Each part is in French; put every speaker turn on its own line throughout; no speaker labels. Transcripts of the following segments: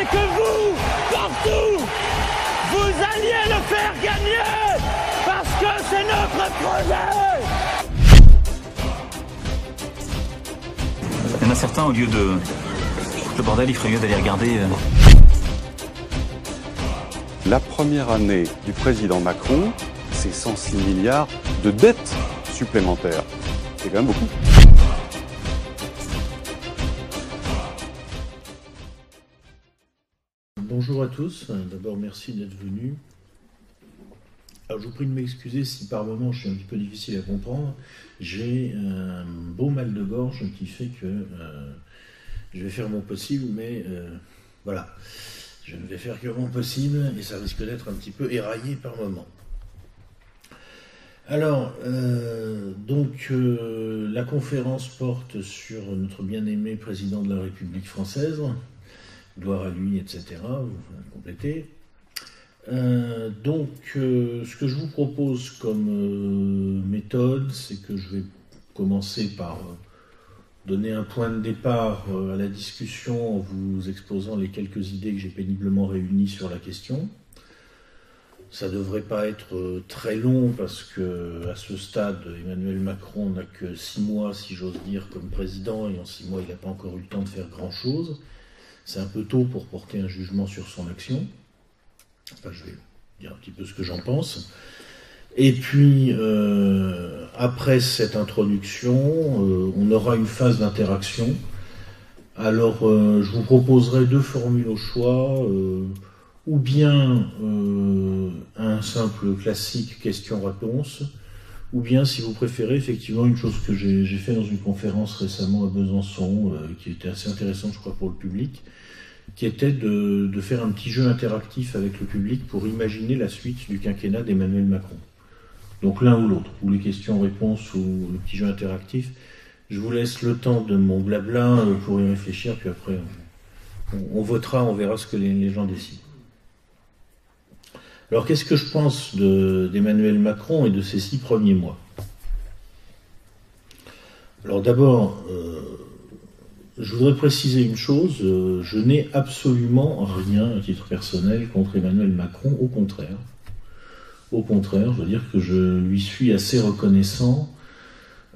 c'est que vous, partout, vous alliez le faire gagner parce que c'est notre projet.
Il y en a certains, au lieu de le bordel, il ferait mieux d'aller regarder. euh,
La première année du président Macron, c'est 106 milliards de dettes supplémentaires. C'est quand même beaucoup.
Bonjour à tous. D'abord, merci d'être venus. Alors, je vous prie de m'excuser si par moments je suis un petit peu difficile à comprendre. J'ai un beau mal de gorge qui fait que euh, je vais faire mon possible, mais euh, voilà. Je ne vais faire que mon possible et ça risque d'être un petit peu éraillé par moments. Alors, euh, donc, la conférence porte sur notre bien-aimé président de la République française, gloire à lui, etc. Vous complétez. Euh, donc, euh, ce que je vous propose comme euh, méthode, c'est que je vais commencer par donner un point de départ à la discussion en vous exposant les quelques idées que j'ai péniblement réunies sur la question. Ça ne devrait pas être très long parce que à ce stade, Emmanuel Macron n'a que six mois, si j'ose dire, comme président, et en six mois, il n'a pas encore eu le temps de faire grand-chose. C'est un peu tôt pour porter un jugement sur son action. Je vais dire un petit peu ce que j'en pense. Et puis, euh, après cette introduction, euh, on aura une phase d'interaction. Alors, euh, je vous proposerai deux formules au choix, ou bien un simple classique question-réponse, ou bien, si vous préférez, effectivement, une chose que j'ai fait dans une conférence récemment à Besançon, qui était assez intéressante, je crois, pour le public, qui était de, faire un petit jeu interactif avec le public pour imaginer la suite du quinquennat d'Emmanuel Macron. Donc l'un ou l'autre, ou les questions-réponses ou le petit jeu interactif. Je vous laisse le temps de mon blabla euh, pour y réfléchir, puis après on, votera, on verra ce que les, gens décident. Alors qu'est-ce que je pense de- d'Emmanuel Macron et de ses six premiers mois? Alors d'abord, euh, je voudrais préciser une chose, euh, je n'ai absolument rien à titre personnel contre Emmanuel Macron, au contraire. Au contraire, je veux dire que je lui suis assez reconnaissant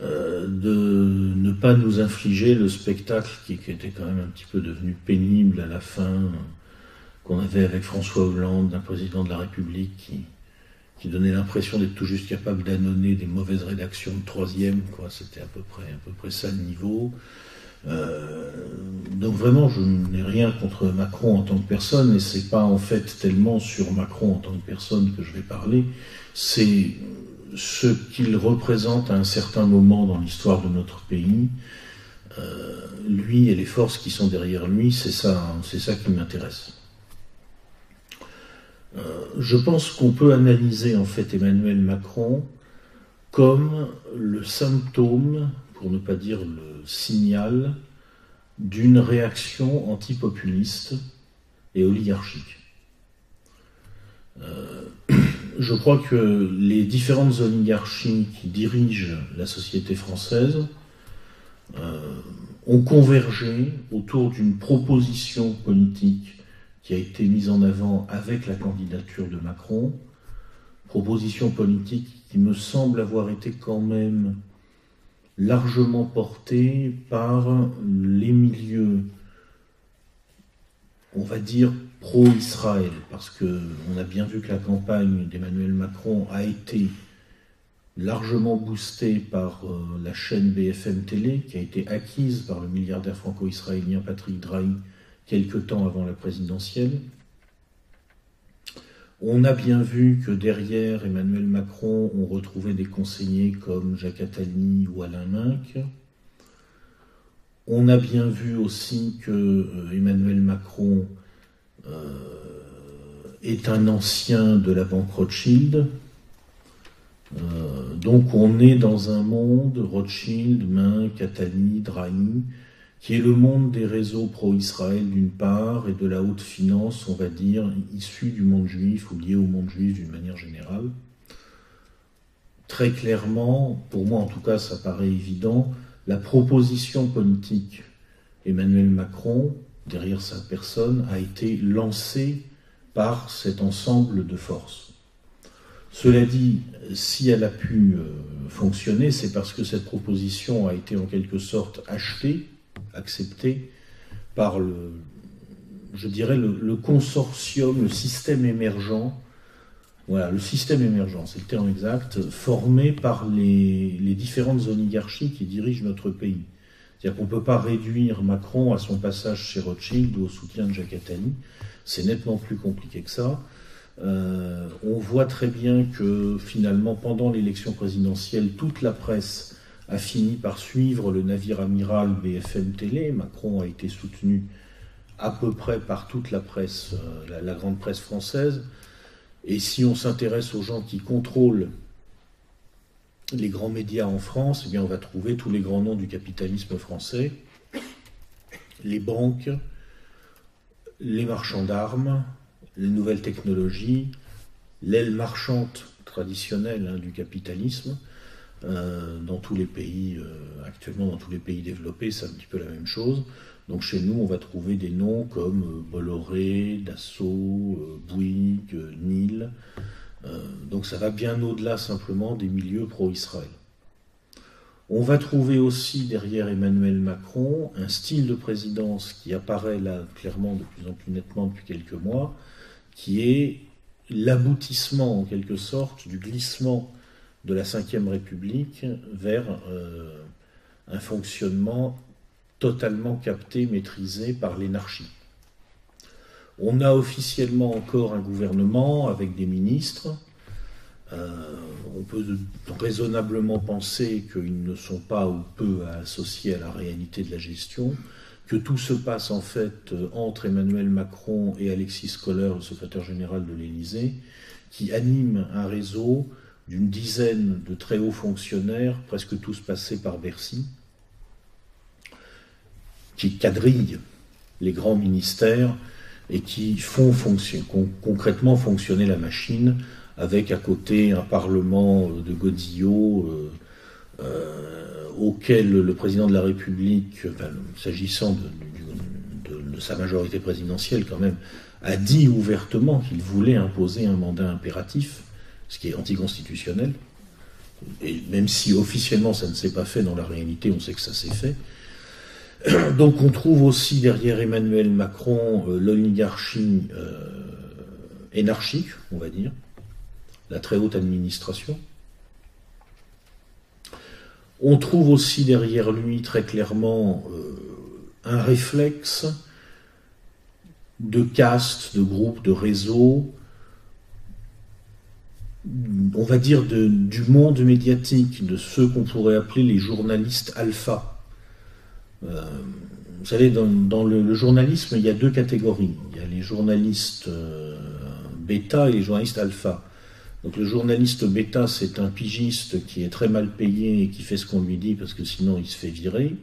euh, de ne pas nous infliger le spectacle qui, était quand même un petit peu devenu pénible à la fin, qu'on avait avec François Hollande, d'un président de la République qui, qui donnait l'impression d'être tout juste capable d'annoncer des mauvaises rédactions de troisième, quoi. C'était à peu près, à peu près ça le niveau. Euh, donc vraiment, je n'ai rien contre Macron en tant que personne, et c'est pas en fait tellement sur Macron en tant que personne que je vais parler, c'est ce qu'il représente à un certain moment dans l'histoire de notre pays. Euh, lui et les forces qui sont derrière lui, c'est ça, c'est ça qui m'intéresse. Euh, je pense qu'on peut analyser en fait Emmanuel Macron comme le symptôme, pour ne pas dire le signal, d'une réaction antipopuliste et oligarchique. Euh, je crois que les différentes oligarchies qui dirigent la société française euh, ont convergé autour d'une proposition politique qui a été mise en avant avec la candidature de Macron, proposition politique qui me semble avoir été quand même largement portée par les milieux, on va dire, pro-Israël, parce que on a bien vu que la campagne d'Emmanuel Macron a été largement boostée par euh, la chaîne BFM Télé, qui a été acquise par le milliardaire franco-israélien Patrick Drahi quelque temps avant la présidentielle. On a bien vu que derrière Emmanuel Macron, on retrouvait des conseillers comme Jacques Attali ou Alain Minck. On a bien vu aussi que euh, Emmanuel Macron euh, est un ancien de la banque Rothschild. Euh, donc on est dans un monde Rothschild, Minck, Attali, Drahi, qui est le monde des réseaux pro-Israël d'une part et de la haute finance, on va dire, issue du monde juif ou liée au monde juif d'une manière générale. Très clairement, pour moi en tout cas ça paraît évident, la proposition politique Emmanuel Macron derrière sa personne a été lancée par cet ensemble de forces. Cela dit, si elle a pu euh, fonctionner, c'est parce que cette proposition a été en quelque sorte achetée, acceptée par le, je dirais, le, consortium, le système émergent, voilà, le système émergent, c'est le terme exact, formé par les, les différentes oligarchies qui dirigent notre pays. C'est-à-dire qu'on ne peut pas réduire Macron à son passage chez Rothschild ou au soutien de Jacques Attali. C'est nettement plus compliqué que ça. Euh, on voit très bien que finalement, pendant l'élection présidentielle, toute la presse a fini par suivre le navire amiral BFM Télé. Macron a été soutenu à peu près par toute la presse, euh, la, grande presse française. Et si on s'intéresse aux gens qui contrôlent les grands médias en France, eh bien on va trouver tous les grands noms du capitalisme français, les banques, les marchands d'armes, les nouvelles technologies, l'aile marchante traditionnelle hein, du capitalisme. Euh, dans tous les pays, euh, actuellement dans tous les pays développés, c'est un petit peu la même chose. Donc chez nous, on va trouver des noms comme euh, Bolloré, Dassault, Bouygues, Nil. donc ça va bien au-delà simplement des milieux pro-Israël. On va trouver aussi derrière Emmanuel Macron un style de présidence qui apparaît là clairement de plus en plus nettement depuis quelques mois, qui est l'aboutissement en quelque sorte du glissement de la Ve République vers euh, un fonctionnement totalement capté, maîtrisé par l'énarchie. On a officiellement encore un gouvernement avec des ministres, euh, on peut raisonnablement penser qu'ils ne sont pas ou peu associés à la réalité de la gestion, que tout se passe en fait entre Emmanuel Macron et Alexis Kohler, le secrétaire général de l'Élysée, qui anime un réseau d'une dizaine de très hauts fonctionnaires, presque tous passés par Bercy, qui quadrillent les grands ministères et qui font concrètement fonctionner la machine avec à côté un Parlement de Godillot euh, euh, auquel le président de la République, s'agissant de, sa majorité présidentielle quand même, a dit ouvertement qu'il voulait imposer un mandat impératif, ce qui est anticonstitutionnel. Et même si officiellement ça ne s'est pas fait, dans la réalité on sait que ça s'est fait. Donc on trouve aussi derrière Emmanuel Macron euh, l'oligarchie énarchique, on va dire, la très haute administration. On trouve aussi derrière lui très clairement euh, un réflexe de caste, de groupe, de réseau, on va dire du monde médiatique, de ceux qu'on pourrait appeler les journalistes alpha. Euh, vous savez, dans, le, journalisme, il y a deux catégories. Il y a les journalistes euh, bêta et les journalistes alpha. Donc le journaliste bêta, c'est un pigiste qui est très mal payé et qui fait ce qu'on lui dit parce que sinon il se fait virer.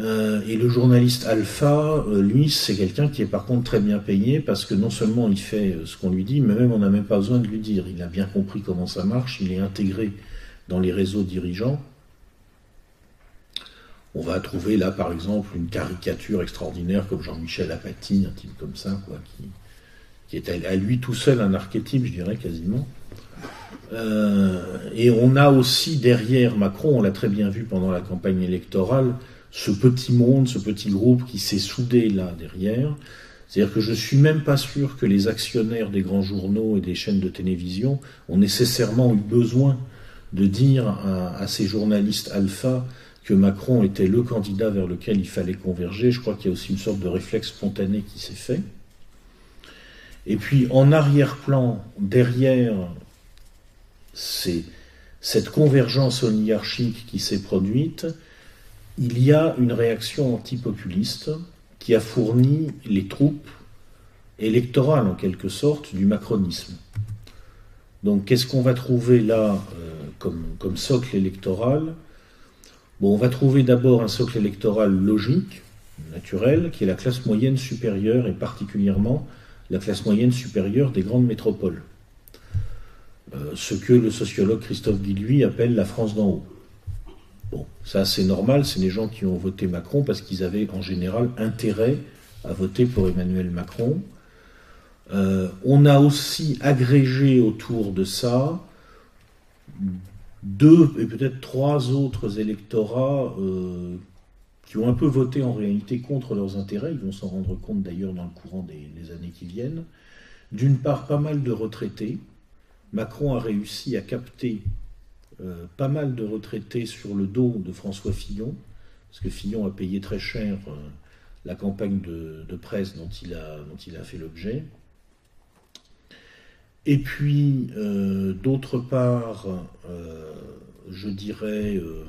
Euh, et le journaliste alpha, euh, lui, c'est quelqu'un qui est par contre très bien payé parce que non seulement il fait euh, ce qu'on lui dit, mais même on n'a même pas besoin de lui dire. Il a bien compris comment ça marche, il est intégré dans les réseaux dirigeants. On va trouver là, par exemple, une caricature extraordinaire comme Jean-Michel Apathy, un type comme ça, quoi, qui, est à lui tout seul un archétype, je dirais quasiment. Et on a aussi derrière Macron, on l'a très bien vu pendant la campagne électorale, ce petit monde, ce petit groupe qui s'est soudé là derrière. C'est-à-dire que je ne suis même pas sûr que les actionnaires des grands journaux et des chaînes de télévision ont nécessairement eu besoin de dire à, ces journalistes alpha que Macron était le candidat vers lequel il fallait converger. Je crois qu'il y a aussi une sorte de réflexe spontané qui s'est fait. Et puis en arrière-plan, derrière cette convergence oligarchique qui s'est produite, il y a une réaction antipopuliste qui a fourni les troupes électorales en quelque sorte du macronisme. Donc qu'est-ce qu'on va trouver là euh, comme, socle électoral? On va trouver d'abord un socle électoral logique, naturel, qui est la classe moyenne supérieure et particulièrement la classe moyenne supérieure des grandes métropoles. Euh, ce que le sociologue Christophe Guilluy appelle la France d'en haut. Bon, ça c'est normal, c'est les gens qui ont voté Macron parce qu'ils avaient en général intérêt à voter pour Emmanuel Macron. Euh, on a aussi agrégé autour de ça deux et peut-être trois autres électorats euh, qui ont un peu voté en réalité contre leurs intérêts. Ils vont s'en rendre compte d'ailleurs dans le courant des, années qui viennent. D'une part, pas mal de retraités. Macron a réussi à capter euh, pas mal de retraités sur le dos de François Fillon, parce que Fillon a payé très cher la campagne de, presse dont il a, dont il a fait l'objet. Et puis, euh, d'autre part, euh, je dirais, euh,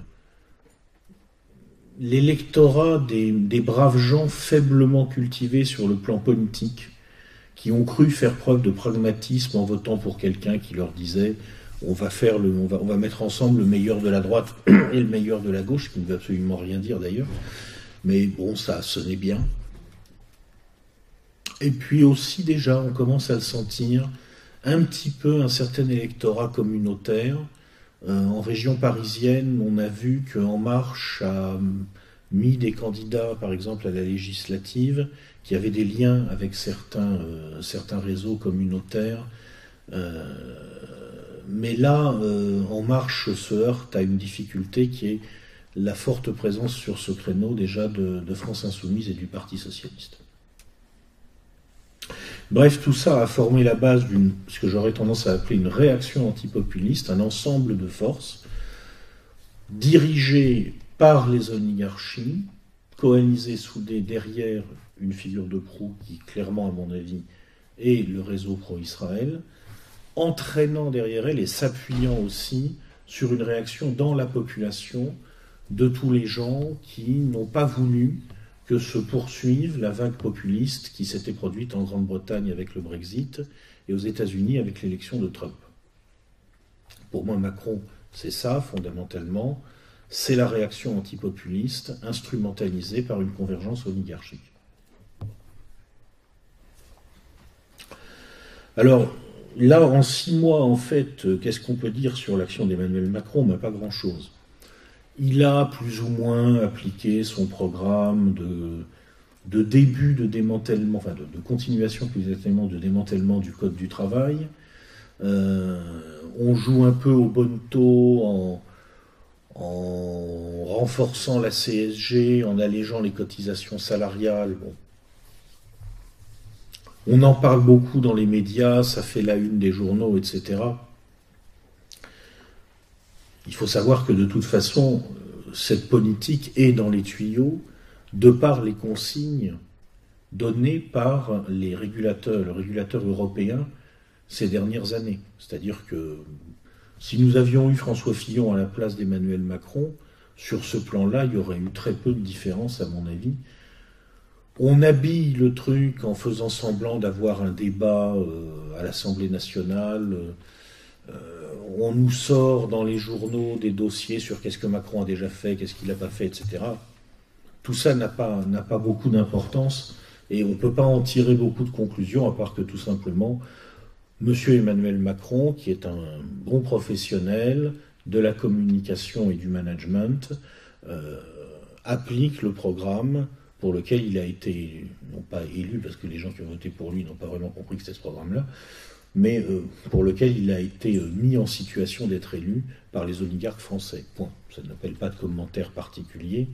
l'électorat des, braves gens faiblement cultivés sur le plan politique, qui ont cru faire preuve de pragmatisme en votant pour quelqu'un qui leur disait on va, mettre ensemble le meilleur de la droite et le meilleur de la gauche, qui ne veut absolument rien dire d'ailleurs. Mais bon, ça sonnait bien. Et puis aussi déjà, on commence à le sentir, un petit peu un certain électorat communautaire. Euh, en région parisienne, on a vu qu'En Marche a mis des candidats, par exemple, à la législative, qui avaient des liens avec certains, euh, réseaux communautaires. Euh, mais là, En Marche se heurte à une difficulté qui est la forte présence sur ce créneau déjà de, de France Insoumise et du Parti Socialiste. Bref, tout ça a formé la base d'une, ce que j'aurais tendance à appeler une réaction antipopuliste, un ensemble de forces dirigées par les oligarchies, coalisées, soudées derrière une figure de proue qui, clairement, à mon avis, est le réseau pro-Israël, entraînant derrière elle et s'appuyant aussi sur une réaction dans la population de tous les gens qui n'ont pas voulu que se poursuive la vague populiste qui s'était produite en Grande-Bretagne avec le Brexit et aux États-Unis avec l'élection de Trump. Pour moi, Macron, c'est ça, fondamentalement, c'est la réaction antipopuliste instrumentalisée par une convergence oligarchique. Alors, là, en six mois, en fait, qu'est-ce qu'on peut dire sur l'action d'Emmanuel Macron? Mais Pas grand-chose. Il a plus ou moins appliqué son programme de, début de démantèlement, enfin de, continuation plus exactement de démantèlement du Code du travail. Euh, on joue un peu au bon taux en, renforçant la CSG, en allégeant les cotisations salariales. On en parle beaucoup dans les médias, ça fait la une des journaux, etc. Il faut savoir que de toute façon, cette politique est dans les tuyaux de par les consignes données par les régulateurs, le régulateur européen ces dernières années. C'est-à-dire que si nous avions eu François Fillon à la place d'Emmanuel Macron, sur ce plan-là, il y aurait eu très peu de différence, à mon avis. On habille le truc en faisant semblant d'avoir un débat euh, à l'Assemblée nationale. Euh, on nous sort dans les journaux des dossiers sur qu'est-ce que Macron a déjà fait, qu'est-ce qu'il n'a pas fait, etc. Tout ça n'a pas, beaucoup d'importance et on ne peut pas en tirer beaucoup de conclusions à part que tout simplement, M. Emmanuel Macron, qui est un bon professionnel de la communication et du management, euh, applique le programme pour lequel il a été, non pas élu, parce que les gens qui ont voté pour lui n'ont pas vraiment compris que c'était ce programme-là, mais euh, pour lequel il a été euh, mis en situation d'être élu par les oligarques français. Point. Ça n'appelle pas de commentaire particulier.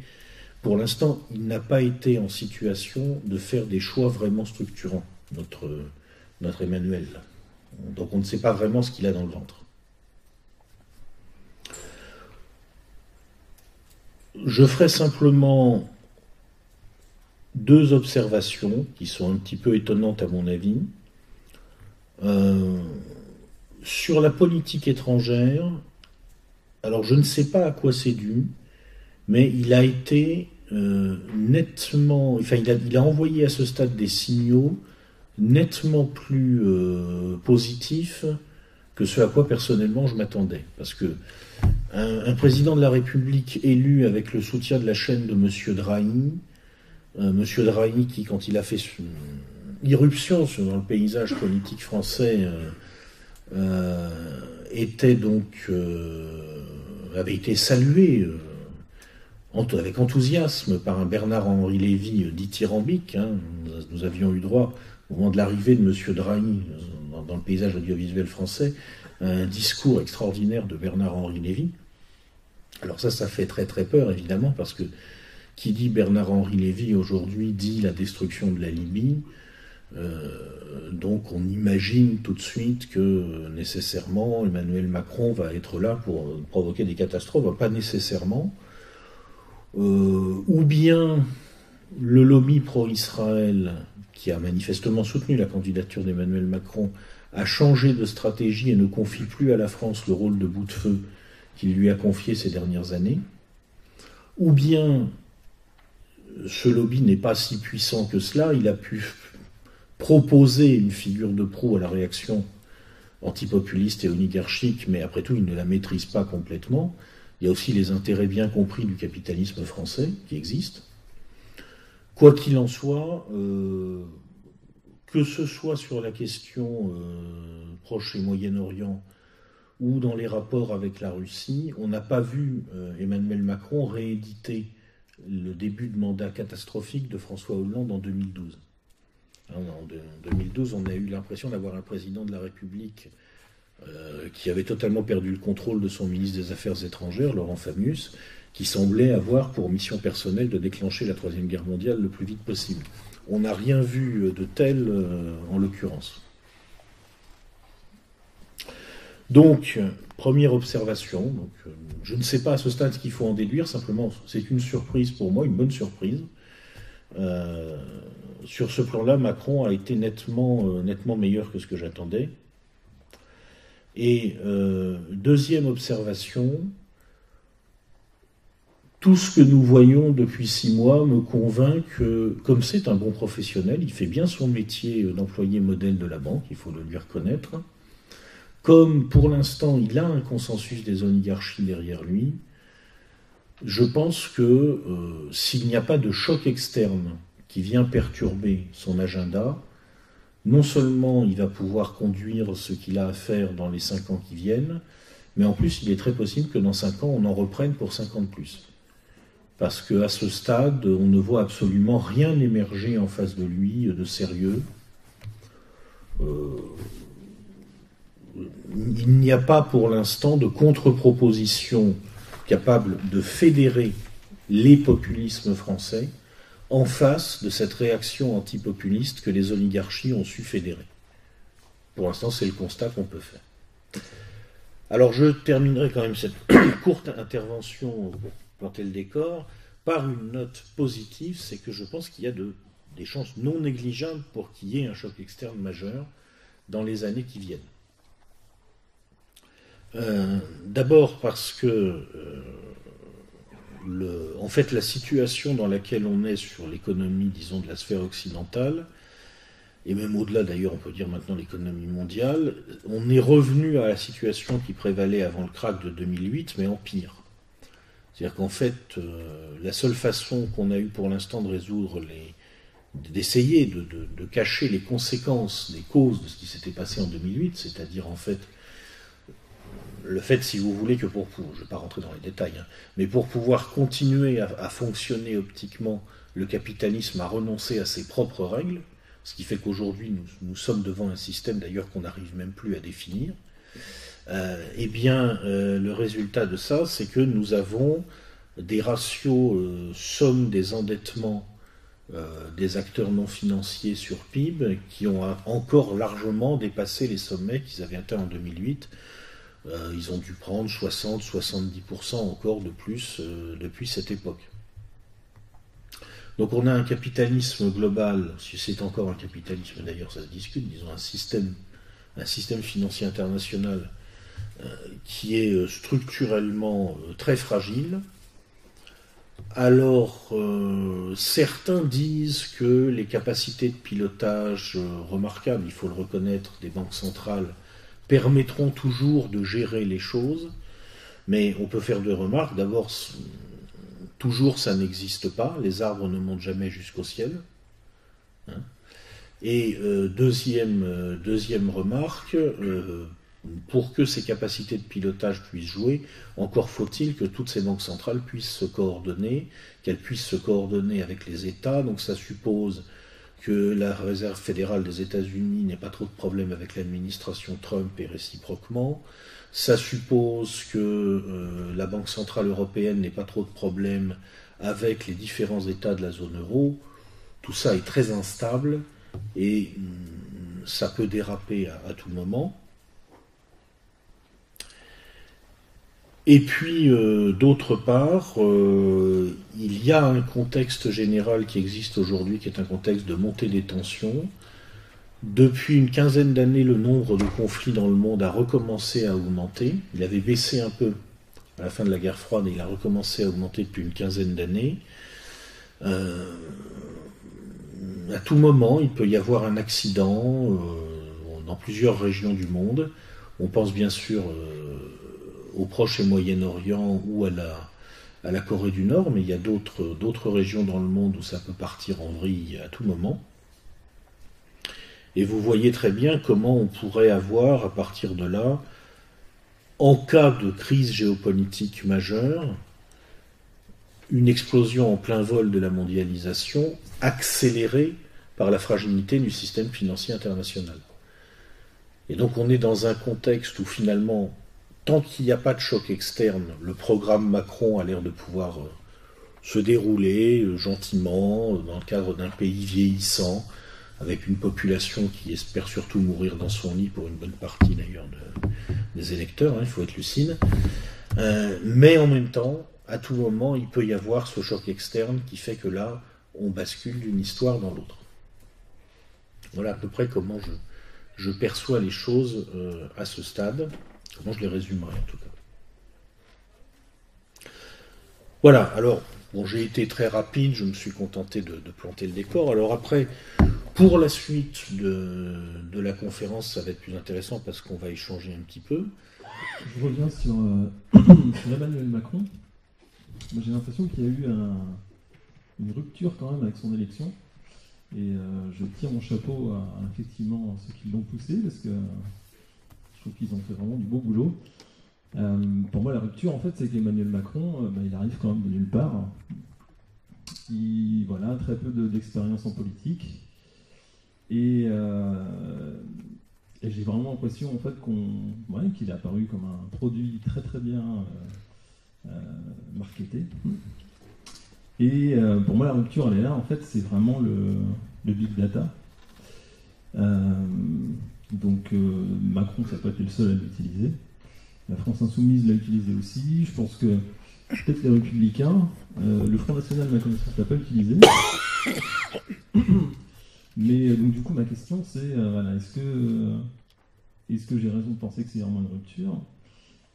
Pour l'instant, il n'a pas été en situation de faire des choix vraiment structurants, notre, notre Emmanuel. Donc on ne sait pas vraiment ce qu'il a dans le ventre. Je ferai simplement deux observations qui sont un petit peu étonnantes à mon avis. Euh, sur la politique étrangère, alors je ne sais pas à quoi c'est dû, mais il a été euh, nettement, enfin il a, envoyé à ce stade des signaux nettement plus euh, positifs que ce à quoi personnellement je m'attendais. Parce que un, président de la République élu avec le soutien de la chaîne de M. Drahi, M. Drahi qui, quand il a fait irruption dans le paysage politique français euh, euh, euh, avait été saluée avec enthousiasme par un Bernard-Henri Lévy dithyrambique. Hein. Nous avions eu droit, au moment de l'arrivée de M. Drahi dans, le paysage audiovisuel français, à un discours extraordinaire de Bernard-Henri Lévy. Alors ça, ça fait très très peur, évidemment, parce que qui dit Bernard-Henri Lévy aujourd'hui dit la destruction de la Libye. Euh, donc on imagine tout de suite que nécessairement Emmanuel Macron va être là pour provoquer des catastrophes, pas nécessairement. Euh, ou bien le lobby pro-Israël, qui a manifestement soutenu la candidature d'Emmanuel Macron, a changé de stratégie et ne confie plus à la France le rôle de bout de feu qu'il lui a confié ces dernières années. Ou bien ce lobby n'est pas si puissant que cela, il a pu proposer une figure de proue à la réaction antipopuliste et oligarchique, mais après tout, il ne la maîtrise pas complètement. Il y a aussi les intérêts bien compris du capitalisme français qui existent. Quoi qu'il en soit, euh, que ce soit sur la question euh, Proche et Moyen-Orient ou dans les rapports avec la Russie, on n'a pas vu euh, Emmanuel Macron rééditer le début de mandat catastrophique de François Hollande en 2012. Hein, en 2012, on a eu l'impression d'avoir un président de la République euh, qui avait totalement perdu le contrôle de son ministre des Affaires étrangères, Laurent Fabius, qui semblait avoir pour mission personnelle de déclencher la Troisième Guerre mondiale le plus vite possible. On n'a rien vu de tel euh, en l'occurrence. Donc, première observation, euh, je ne sais pas à ce stade ce qu'il faut en déduire, simplement c'est une surprise pour moi, une bonne surprise. sur ce plan-là, Macron a été nettement, nettement meilleur que ce que j'attendais. Et euh, deuxième observation, tout ce que nous voyons depuis six mois me convainc que, comme c'est un bon professionnel, il fait bien son métier d'employé modèle de la banque, il faut le lui reconnaître. Comme pour l'instant il a un consensus des oligarchies derrière lui, je pense que euh, s'il n'y a pas de choc externe qui vient perturber son agenda, non seulement il va pouvoir conduire ce qu'il a à faire dans les cinq ans qui viennent, mais en plus il est très possible que dans cinq ans on en reprenne pour cinq ans de plus. Parce qu'à ce stade, on ne voit absolument rien émerger en face de lui de sérieux. Euh, il n'y a pas pour l'instant de contre-proposition capable de fédérer les populismes français en face de cette réaction antipopuliste que les oligarchies ont su fédérer. Pour l'instant, c'est le constat qu'on peut faire. Alors je terminerai quand même cette courte intervention planter le décor par une note positive, c'est que je pense qu'il y a des chances non négligeables pour qu'il y ait un choc externe majeur dans les années qui viennent. Euh, d'abord parce que euh, en fait, la situation dans laquelle on est sur l'économie, disons, de la sphère occidentale, et même au-delà d'ailleurs, on peut dire maintenant l'économie mondiale, on est revenu à la situation qui prévalait avant le krach de 2008, mais en pire. C'est-à-dire qu'en fait, euh, la seule façon qu'on a eu pour l'instant de résoudre les, d'essayer de, de, cacher les conséquences des causes de ce qui s'était passé en 2008, c'est-à-dire en fait le fait, si vous voulez, que pour, je ne vais pas rentrer dans les détails, hein, mais pour pouvoir continuer à, fonctionner optiquement, le capitalisme a renoncé à ses propres règles, ce qui fait qu'aujourd'hui nous, sommes devant un système d'ailleurs qu'on n'arrive même plus à définir. Euh, eh bien, euh, le résultat de ça, c'est que nous avons des ratios euh, somme des endettements des acteurs non financiers sur PIB qui ont encore largement dépassé les sommets qu'ils avaient atteints en 2008 euh, ils ont dû prendre 60-70% encore de plus euh, depuis cette époque. Donc on a un capitalisme global, si c'est encore un capitalisme d'ailleurs, ça se discute, disons un système, un système financier international euh, qui est structurellement très fragile. Alors certains disent que les capacités de pilotage remarquables, il faut le reconnaître, des banques centrales permettront toujours de gérer les choses, mais on peut faire deux remarques. D'abord, toujours ça n'existe pas, les arbres ne montent jamais jusqu'au ciel. Hein. Et euh, deuxième, euh, deuxième remarque, euh, pour que ces capacités de pilotage puissent jouer, encore faut-il que toutes ces banques centrales puissent se coordonner, qu'elles puissent se coordonner avec les États. Donc ça suppose que la Réserve fédérale des États-Unis n'ait pas trop de problèmes avec l'administration Trump et réciproquement. Ça suppose que euh, la Banque centrale européenne n'ait pas trop de problèmes avec les différents États de la zone euro. Tout ça est très instable et hum, ça peut déraper à tout moment. Et puis, euh, d'autre part, euh, il y a un contexte général qui existe aujourd'hui, qui est un contexte de montée des tensions. Depuis une quinzaine d'années, le nombre de conflits dans le monde a recommencé à augmenter. Il avait baissé un peu à la fin de la guerre froide il a recommencé à augmenter depuis une quinzaine d'années. Euh, à tout moment, il peut y avoir un accident dans plusieurs régions du monde. On pense bien sûr au Proche et Moyen-Orient ou à la, à la Corée du Nord, mais il y a d'autres régions dans le monde où ça peut partir en vrille à tout moment. Et vous voyez très bien comment on pourrait avoir, à partir de là, en cas de crise géopolitique majeure, une explosion en plein vol de la mondialisation accélérée par la fragilité du système financier international. Et donc on est dans un contexte où finalement tant qu'il n'y a pas de choc externe, le programme Macron a l'air de pouvoir euh, se dérouler euh, gentiment euh, dans le cadre d'un pays vieillissant, avec une population qui espère surtout mourir dans son lit pour une bonne partie d'ailleurs des électeurs, hein, il faut être lucide. mais en même temps, à tout moment, il peut y avoir ce choc externe qui fait que là, on bascule d'une histoire dans l'autre. Voilà à peu près comment je, je perçois les choses à ce stade. Comment je les résumerai en tout cas. Voilà, alors, bon, j'ai été très rapide, je me suis contenté de, planter le décor. Alors après, pour la suite de, la conférence, ça va être plus intéressant parce qu'on va échanger un petit peu.
Je reviens sur, euh, Emmanuel Macron. J'ai l'impression qu'il y a eu une rupture quand même avec son élection. Et euh, je tire mon chapeau à, effectivement ceux qui l'ont poussé, parce que je trouve qu'ils ont fait vraiment du beau boulot. Euh, pour moi, la rupture, en fait, c'est qu'Emmanuel Macron, euh, bah, il arrive quand même de nulle part. Il, voilà, très peu d'expérience en politique. Euh, et, j'ai vraiment l'impression, en fait, qu'il est apparu comme un produit très très bien marketé. Et pour moi, la rupture, elle est là. En fait, c'est vraiment le big data. Donc euh, Macron, ça n'a pas été le seul à l'utiliser. La France insoumise l'a utilisé aussi. Je pense que peut-être les républicains, euh, le Front National, ma connaissance, l'a pas utilisé. Mais euh, donc du coup, ma question, c'est est-ce que, est-ce que j'ai raison de penser que c'est vraiment une rupture?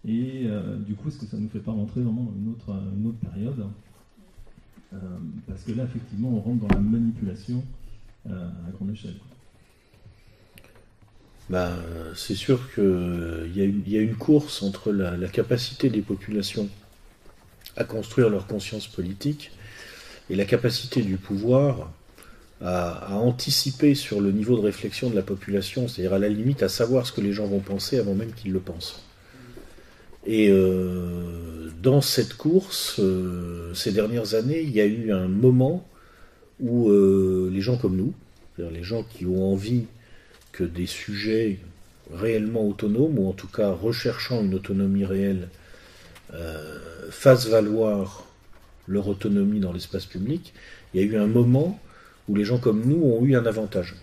Et du coup, est-ce que ça ne nous fait pas rentrer vraiment dans une autre période? Parce que là, effectivement, on rentre dans la manipulation à grande échelle.
Ben, c'est sûr qu'il y, y, a une course entre la, capacité des populations à construire leur conscience politique et la capacité du pouvoir à, anticiper sur le niveau de réflexion de la population, c'est-à-dire à la limite à savoir ce que les gens vont penser avant même qu'ils le pensent. Et euh, dans cette course, euh, ces dernières années, il y a eu un moment où euh, les gens comme nous, les gens qui ont envie que des sujets réellement autonomes, ou en tout cas recherchant une autonomie réelle, euh, fassent valoir leur autonomie dans l'espace public, il y a eu un moment où les gens comme nous ont eu un avantage.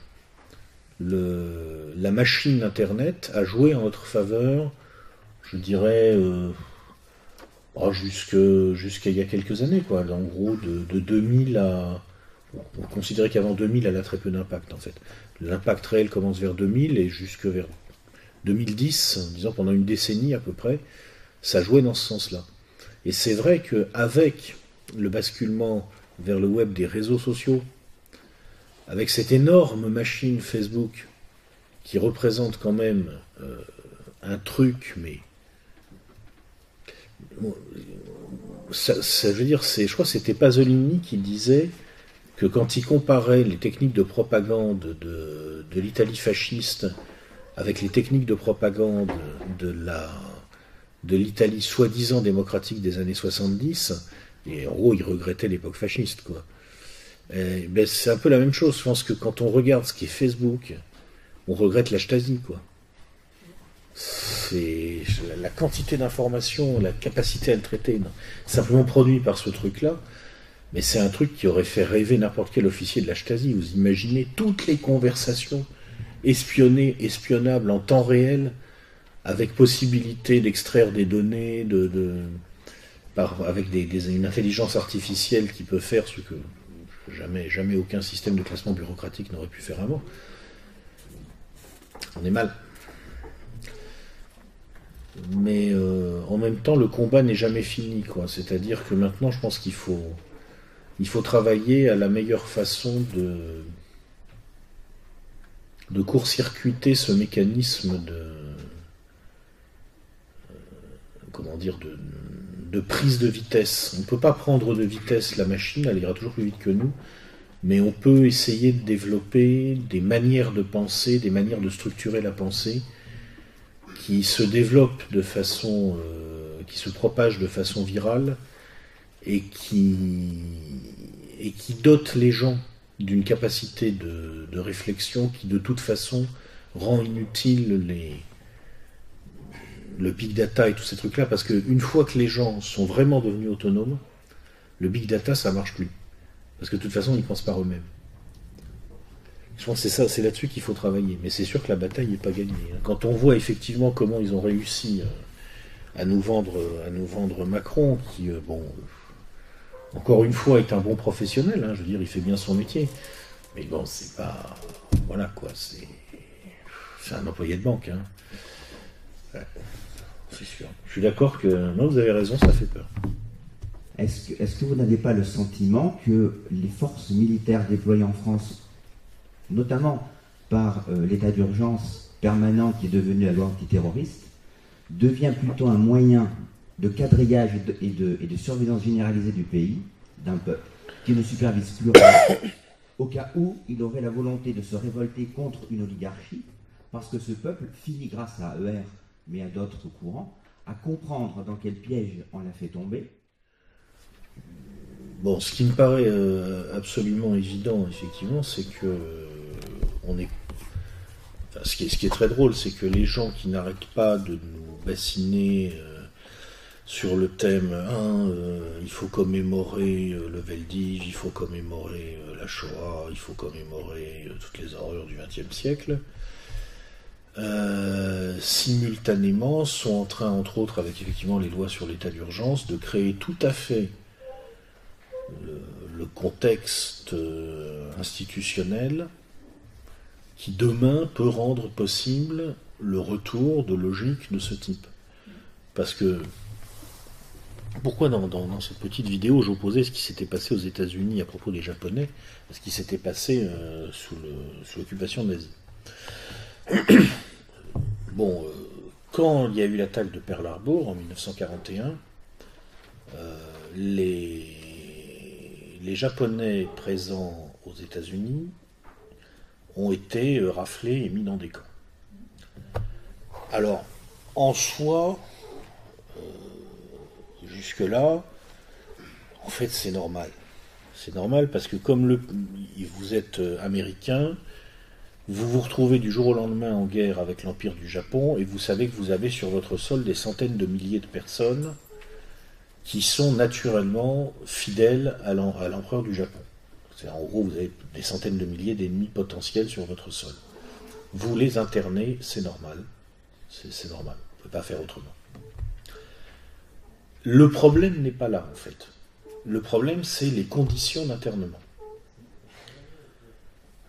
la machine Internet a joué en notre faveur, je dirais, euh, oh, jusqu'à il y a quelques années, quoi. En gros, de, de 2000 à... On considérait qu'avant 2000, elle a très peu d'impact, en fait. L'impact réel commence vers 2000 et jusque vers 2010, disons pendant une décennie à peu près, ça jouait dans ce sens-là. Et c'est vrai qu'avec le basculement vers le web des réseaux sociaux, avec cette énorme machine Facebook qui représente quand même euh, un truc, mais ça, ça, dire, je crois que c'était Pasolini qui disait que quand il comparait les techniques de propagande de, l'Italie fasciste avec les techniques de propagande de l'Italie soi-disant démocratique des années 70, et en gros, il regrettait l'époque fasciste, ben, c'est un peu la même chose. Je pense que quand on regarde ce qui est Facebook, on regrette la Stasi, quoi. C'est la quantité d'informations, la capacité à le traiter, simplement produit par ce truc-là. Mais c'est un truc qui aurait fait rêver n'importe quel officier de la Stasi. Vous imaginez toutes les conversations espionnées, espionnables en temps réel, avec possibilité d'extraire des données, avec une intelligence artificielle qui peut faire ce que jamais, jamais aucun système de classement bureaucratique n'aurait pu faire avant. On est mal. Mais euh, en même temps, le combat n'est jamais fini. C'est-à-dire que maintenant, je pense qu'il faut, il faut travailler à la meilleure façon de, court-circuiter ce mécanisme de, euh, comment dire, de, de prise de vitesse. On ne peut pas prendre de vitesse la machine, elle ira toujours plus vite que nous, mais on peut essayer de développer des manières de penser, des manières de structurer la pensée qui se développent de façon, euh, qui se propagent de façon virale et qui, et qui dotent les gens d'une capacité de, de, réflexion qui de toute façon rend inutile les, le big data et tous ces trucs-là, parce qu'une fois que les gens sont vraiment devenus autonomes, le big data ça marche plus. Parce que de toute façon, ils pensent pas eux-mêmes. Je pense que c'est ça, c'est là-dessus qu'il faut travailler. Mais c'est sûr que la bataille n'est pas gagnée. Hein. Quand on voit effectivement comment ils ont réussi euh, à nous vendre, à nous vendre Macron, qui, euh, bon, encore une fois, est un bon professionnel. Hein, je veux dire, il fait bien son métier. Mais bon, c'est pas, voilà quoi, c'est, c'est un employé de banque. Hein. C'est sûr. Je suis d'accord que, non, vous avez raison, ça fait peur.
Est-ce que, vous n'avez pas le sentiment que les forces militaires déployées en France notamment par euh, l'état d'urgence permanent qui est devenu la loi antiterroriste, devient plutôt un moyen de quadrillage et de, surveillance généralisée du pays, d'un peuple, qui ne supervise plus rien, au cas où il aurait la volonté de se révolter contre une oligarchie, parce que ce peuple finit, grâce à ER, mais à d'autres courants, à comprendre dans quel piège on l'a fait tomber,
Bon, ce qui me paraît euh, absolument évident, effectivement, c'est que euh, on est. ce, qui est, très drôle, c'est que les gens qui n'arrêtent pas de nous bassiner euh, sur le thème il faut commémorer le Veldige, il faut commémorer la Shoah, il faut commémorer toutes les horreurs du XXe siècle. simultanément sont en train, entre autres avec effectivement les lois sur l'état d'urgence, de créer tout à fait le, contexte euh, institutionnel qui demain peut rendre possible le retour de logique de ce type. Parce que pourquoi dans, cette petite vidéo j'opposais ce qui s'était passé aux États-Unis à propos des Japonais à ce qui s'était passé euh, sous l'occupation nazie? Bon, euh, quand il y a eu l'attaque de Pearl Harbor en 1941, les les Japonais présents aux États-Unis ont été euh, raflés et mis dans des camps. Alors, en soi, euh, jusque-là, en fait, c'est normal. C'est normal parce que comme vous êtes euh, américain, vous vous retrouvez du jour au lendemain en guerre avec l'Empire du Japon et vous savez que vous avez sur votre sol des centaines de milliers de personnes qui sont naturellement fidèles à l'empereur du Japon. En gros, vous avez des centaines de milliers d'ennemis potentiels sur votre sol. Vous les internez, c'est normal. C'est normal. On ne peut pas faire autrement. Le problème n'est pas là, en fait. Le problème, c'est les conditions d'internement.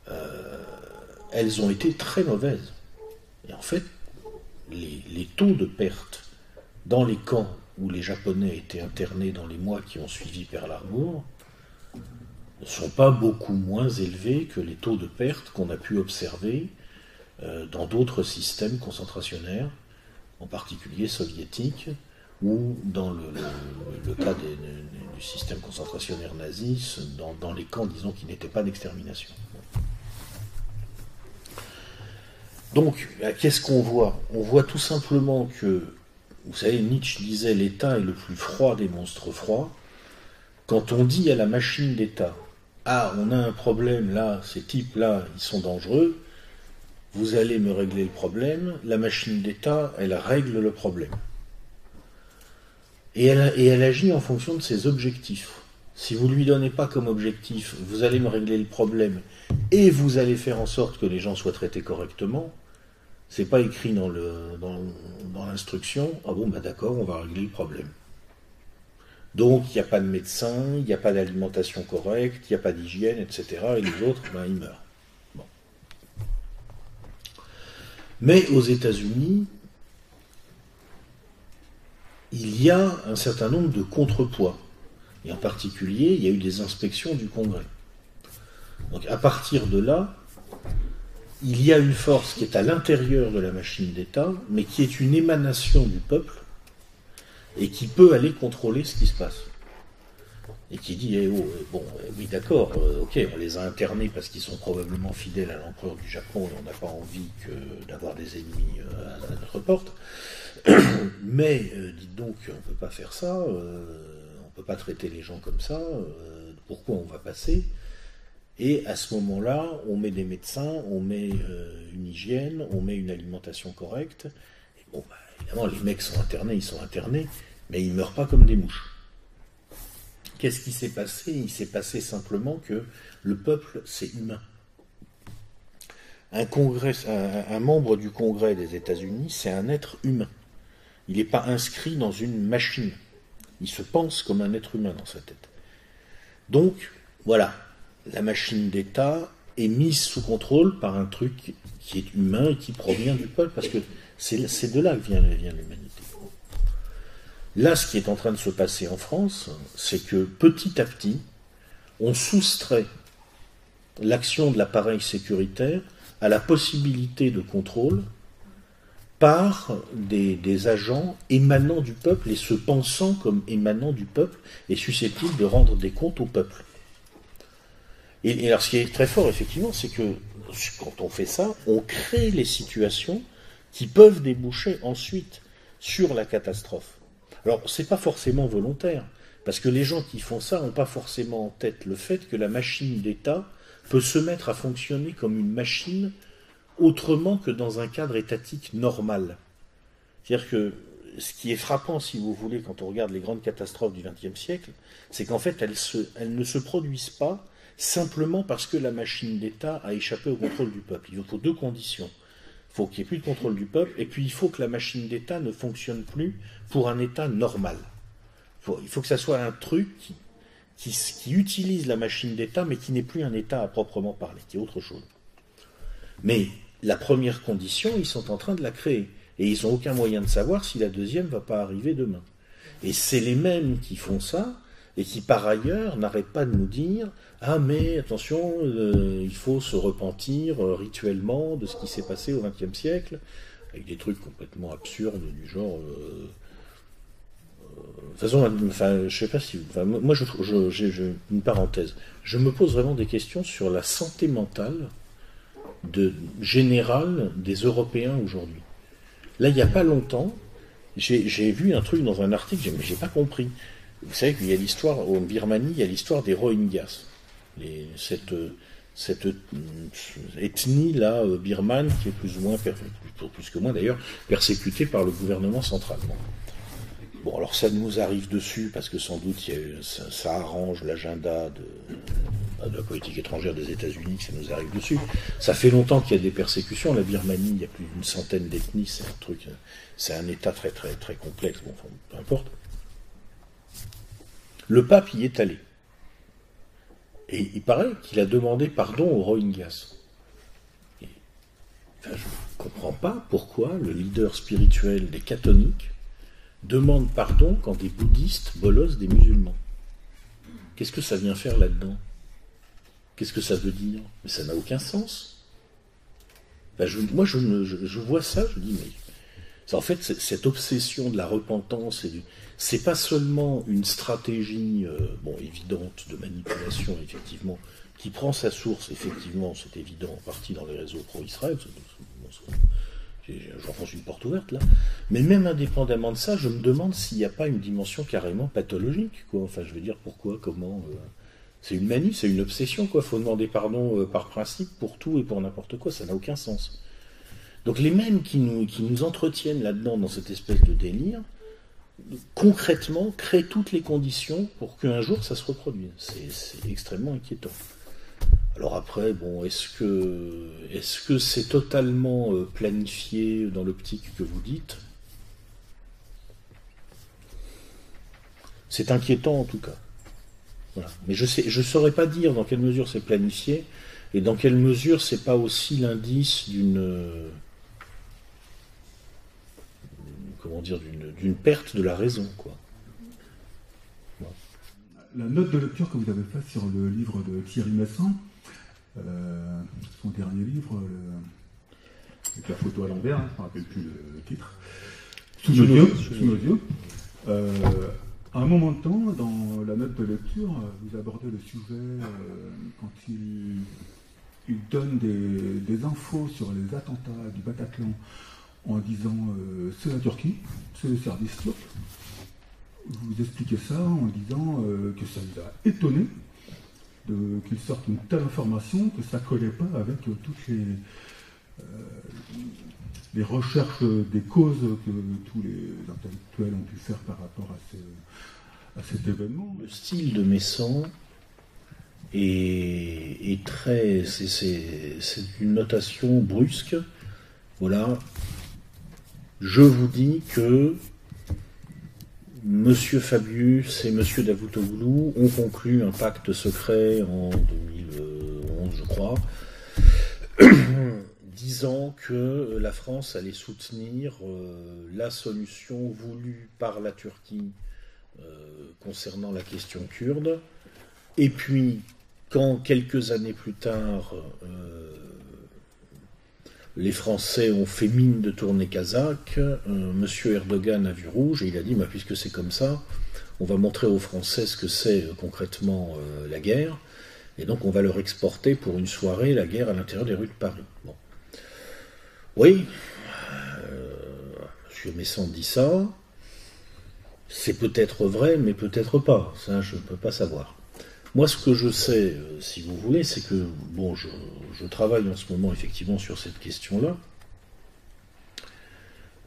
Euh, elles ont été très mauvaises. Et en fait, les taux de perte dans les camps où les Japonais étaient internés dans les mois qui ont suivi Pearl Harbor ne sont pas beaucoup moins élevés que les taux de perte qu'on a pu observer euh, dans d'autres systèmes concentrationnaires, en particulier soviétiques, ou dans le, cas du système concentrationnaire nazi, dans, dans les camps, disons, qui n'étaient pas d'extermination. Donc, bah, qu'est-ce qu'on voit? On voit tout simplement que, vous savez, Nietzsche disait l'État est le plus froid des monstres froids. Quand on dit à la machine d'État, ah, on a un problème là, ces types-là, ils sont dangereux, vous allez me régler le problème, la machine d'État, elle règle le problème. Et elle, agit en fonction de ses objectifs. Si vous ne lui donnez pas comme objectif, vous allez me régler le problème et vous allez faire en sorte que les gens soient traités correctement, c'est pas écrit dans l'instruction, ah bon, bah d'accord, on va régler le problème. Donc, il n'y a pas de médecin, il n'y a pas d'alimentation correcte, il n'y a pas d'hygiène, etc. Et les autres, ben, ils meurent. Mais aux États-Unis, il y a un certain nombre de contrepoids. Et en particulier, il y a eu des inspections du Congrès. Donc à partir de là, il y a une force qui est à l'intérieur de la machine d'État, mais qui est une émanation du peuple et qui peut aller contrôler ce qui se passe. Et qui dit, eh oh, euh, bon, euh, oui d'accord, euh, ok, on les a internés parce qu'ils sont probablement fidèles à l'empereur du Japon et on n'a pas envie d'avoir des ennemis à, notre porte. Mais dites donc, on ne peut pas faire ça, on ne peut pas traiter les gens comme ça, pourquoi on va passer? Et à ce moment-là, on met des médecins, on met une hygiène, on met une alimentation correcte. Et bon, bah, évidemment, les mecs sont internés, ils sont internés, mais ils ne meurent pas comme des mouches. Qu'est-ce qui s'est passé? Il s'est passé simplement que le peuple, c'est humain. Un, congrès, un, membre du Congrès des États-Unis, c'est un être humain. Il n'est pas inscrit dans une machine. Il se pense comme un être humain dans sa tête. Donc, voilà, la machine d'État est mise sous contrôle par un truc qui est humain et qui provient du peuple, parce que c'est de là que vient, l'humanité. Là, ce qui est en train de se passer en France, c'est que petit à petit, on soustrait l'action de l'appareil sécuritaire à la possibilité de contrôle par des, agents émanant du peuple et se pensant comme émanant du peuple et susceptibles de rendre des comptes au peuple. Et, et alors ce qui est très fort, effectivement, c'est que quand on fait ça, on crée les situations qui peuvent déboucher ensuite sur la catastrophe. Alors, n'est pas forcément volontaire, parce que les gens qui font ça n'ont pas forcément en tête le fait que la machine d'État peut se mettre à fonctionner comme une machine autrement que dans un cadre étatique normal. C'est-à-dire que ce qui est frappant, si vous voulez, quand on regarde les grandes catastrophes du XXe siècle, c'est qu'en fait, elles, ne se produisent pas simplement parce que la machine d'État a échappé au contrôle du peuple. Il faut deux conditions faut qu'il n'y ait plus de contrôle du peuple, et puis il faut que la machine d'État ne fonctionne plus pour un État normal. il faut que ça soit un truc qui, utilise la machine d'État, mais qui n'est plus un État à proprement parler, qui est autre chose. Mais la première condition, ils sont en train de la créer, et ils n'ont aucun moyen de savoir si la deuxième va pas arriver demain. Et c'est les mêmes qui font ça, et qui par ailleurs n'arrêtent pas de nous dire ah mais attention, euh, il faut se repentir euh, rituellement de ce qui s'est passé au XXe siècle, avec des trucs complètement absurdes du genre. Euh, de toute façon, enfin, je sais pas si. moi, j'ai une parenthèse. Je me pose vraiment des questions sur la santé mentale de, générale des Européens aujourd'hui. Là, il n'y a pas longtemps, j'ai vu un truc dans un article, mais j'ai pas compris. Vous savez qu'il y a l'histoire, en Birmanie, il y a l'histoire des Rohingyas cette, cette ethnie-là euh, birmane qui est plus ou moins, plus que moins d'ailleurs, persécutée par le gouvernement central. Bon. alors ça nous arrive dessus parce que sans doute ça, arrange l'agenda de, de, la politique étrangère des États-Unis ça nous arrive dessus. Ça fait longtemps qu'il y a des persécutions. La Birmanie, il y a plus d'une centaine d'ethnies, c'est un truc, c'est un État très très très complexe. Bon, peu importe. Le pape y est allé. Et il paraît qu'il a demandé pardon aux Rohingyas. je ne comprends pas pourquoi le leader spirituel des catholiques demande pardon quand des bouddhistes bolossent des musulmans. Qu'est-ce que ça vient faire là-dedans? Qu'est-ce que ça veut dire? Mais ça n'a aucun sens. moi, je, vois ça, je dis, mais en fait, cette obsession de la repentance c'est pas seulement une stratégie euh, évidente de manipulation, effectivement, qui prend sa source, effectivement, c'est évident, en partie dans les réseaux pro-Israël, J'enfonce une porte ouverte là. Mais même indépendamment de ça, je me demande s'il n'y a pas une dimension carrément pathologique. Enfin, je veux dire, pourquoi, comment. euh, C'est une manie, c'est une obsession. Il faut demander pardon euh, par principe pour tout et pour n'importe quoi. Ça n'a aucun sens. Donc les mêmes qui nous, qui nous entretiennent là-dedans, dans cette espèce de délire, concrètement créent toutes les conditions pour qu'un jour ça se reproduise. C'est c'est extrêmement inquiétant. Alors après, bon, est-ce que est-ce que c'est totalement euh, planifié dans l'optique que vous dites? C'est inquiétant en tout cas. Voilà. Mais je je saurais pas dire dans quelle mesure c'est planifié et dans quelle mesure c'est pas aussi l'indice d'une euh, comment dire d'une perte de la raison quoi.
La note de lecture que vous avez faite sur le livre de Thierry Messon, euh, son dernier livre, le- avec la photo à l'envers, hein, je ne me rappelle plus le titre, Sous nos yeux, sous nos yeux. Euh, à un moment de temps, dans la note de lecture, vous abordez le sujet euh, quand il, donne des, infos sur les attentats du Bataclan en disant euh, c'est la Turquie, c'est le service turc vous expliquez ça en disant euh, que ça vous a étonné qu'il sorte une telle information que ça collait pas avec toutes les, euh, les recherches des causes que tous les intellectuels ont pu faire par rapport à, ce- à cet événement.
Le style de Messan est, est très. c'est- une notation brusque. Voilà. Je vous dis que Monsieur Fabius et Monsieur Davutoglu ont conclu un pacte secret en 2011, je crois, disant que la France allait soutenir euh, la solution voulue par la Turquie euh, concernant la question kurde. Et puis, quand quelques années plus tard, euh, les Français ont fait mine de tourner kazakh, euh, Monsieur Erdogan a vu rouge et il a dit, bah, puisque c'est comme ça, on va montrer aux Français ce que c'est euh, concrètement euh, la guerre, et donc on va leur exporter pour une soirée la guerre à l'intérieur des rues de Paris. Oui, euh, Monsieur Messon dit ça, c'est peut-être vrai, mais peut-être pas, ça je ne peux pas savoir. Moi, ce que je sais, euh, si vous voulez, c'est que, bon, je, travaille en ce moment effectivement sur cette question-là.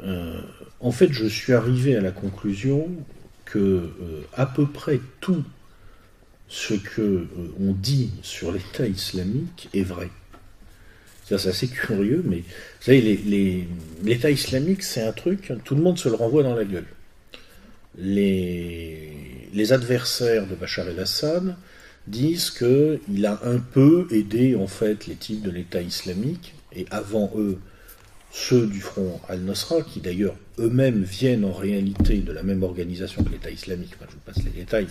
Euh, en fait, je suis arrivé à la conclusion que à peu près tout ce que on dit sur l'État islamique est vrai. C'est assez curieux, mais vous savez, l'État islamique, c'est un truc, tout le monde se le renvoie dans la gueule. Les, adversaires de Bachar el-Assad disent qu'il a un peu aidé en fait les types de l'État islamique, et avant eux, ceux du front al-Nusra, qui d'ailleurs eux-mêmes viennent en réalité de la même organisation que l'État islamique. Enfin, je vous passe les détails.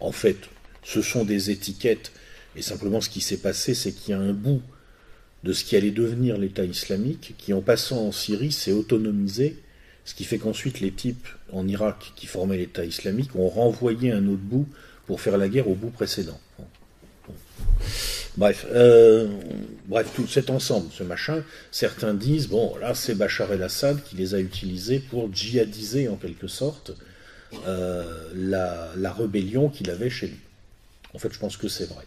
En fait, ce sont des étiquettes, et simplement ce qui s'est passé, c'est qu'il y a un bout de ce qui allait devenir l'État islamique, qui en passant en Syrie s'est autonomisé, ce qui fait qu'ensuite les types en Irak qui formaient l'État islamique ont renvoyé un autre bout pour faire la guerre au bout précédent. Bref, euh, bref, tout cet ensemble, ce machin, certains disent, bon, là c'est Bachar el-Assad qui les a utilisés pour djihadiser en quelque sorte euh, la, la rébellion qu'il avait chez lui. En fait, je pense que c'est vrai.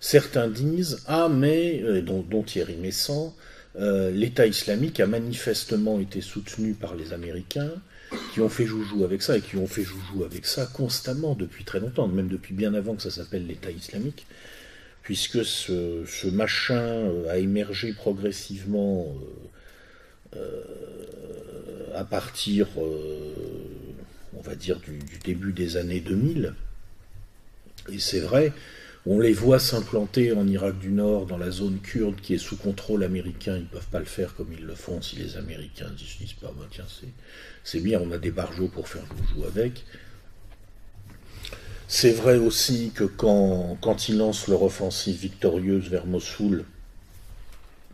Certains disent, ah mais, euh, dont, dont Thierry Messant, euh, l'État islamique a manifestement été soutenu par les Américains, qui ont fait joujou avec ça, et qui ont fait joujou avec ça constamment depuis très longtemps, même depuis bien avant que ça s'appelle l'État islamique, puisque ce, machin euh, a émergé progressivement à partir, on va dire, du début des années 2000. Et c'est vrai, on les voit s'implanter en Irak du Nord, dans la zone kurde qui est sous contrôle américain. Ils ne peuvent pas le faire comme ils le font si les Américains disent, disent pas, bah, tiens, c'est, bien, on a des barjots pour faire joujou avec. C'est vrai aussi que quand, ils lancent leur offensive victorieuse vers Mossoul,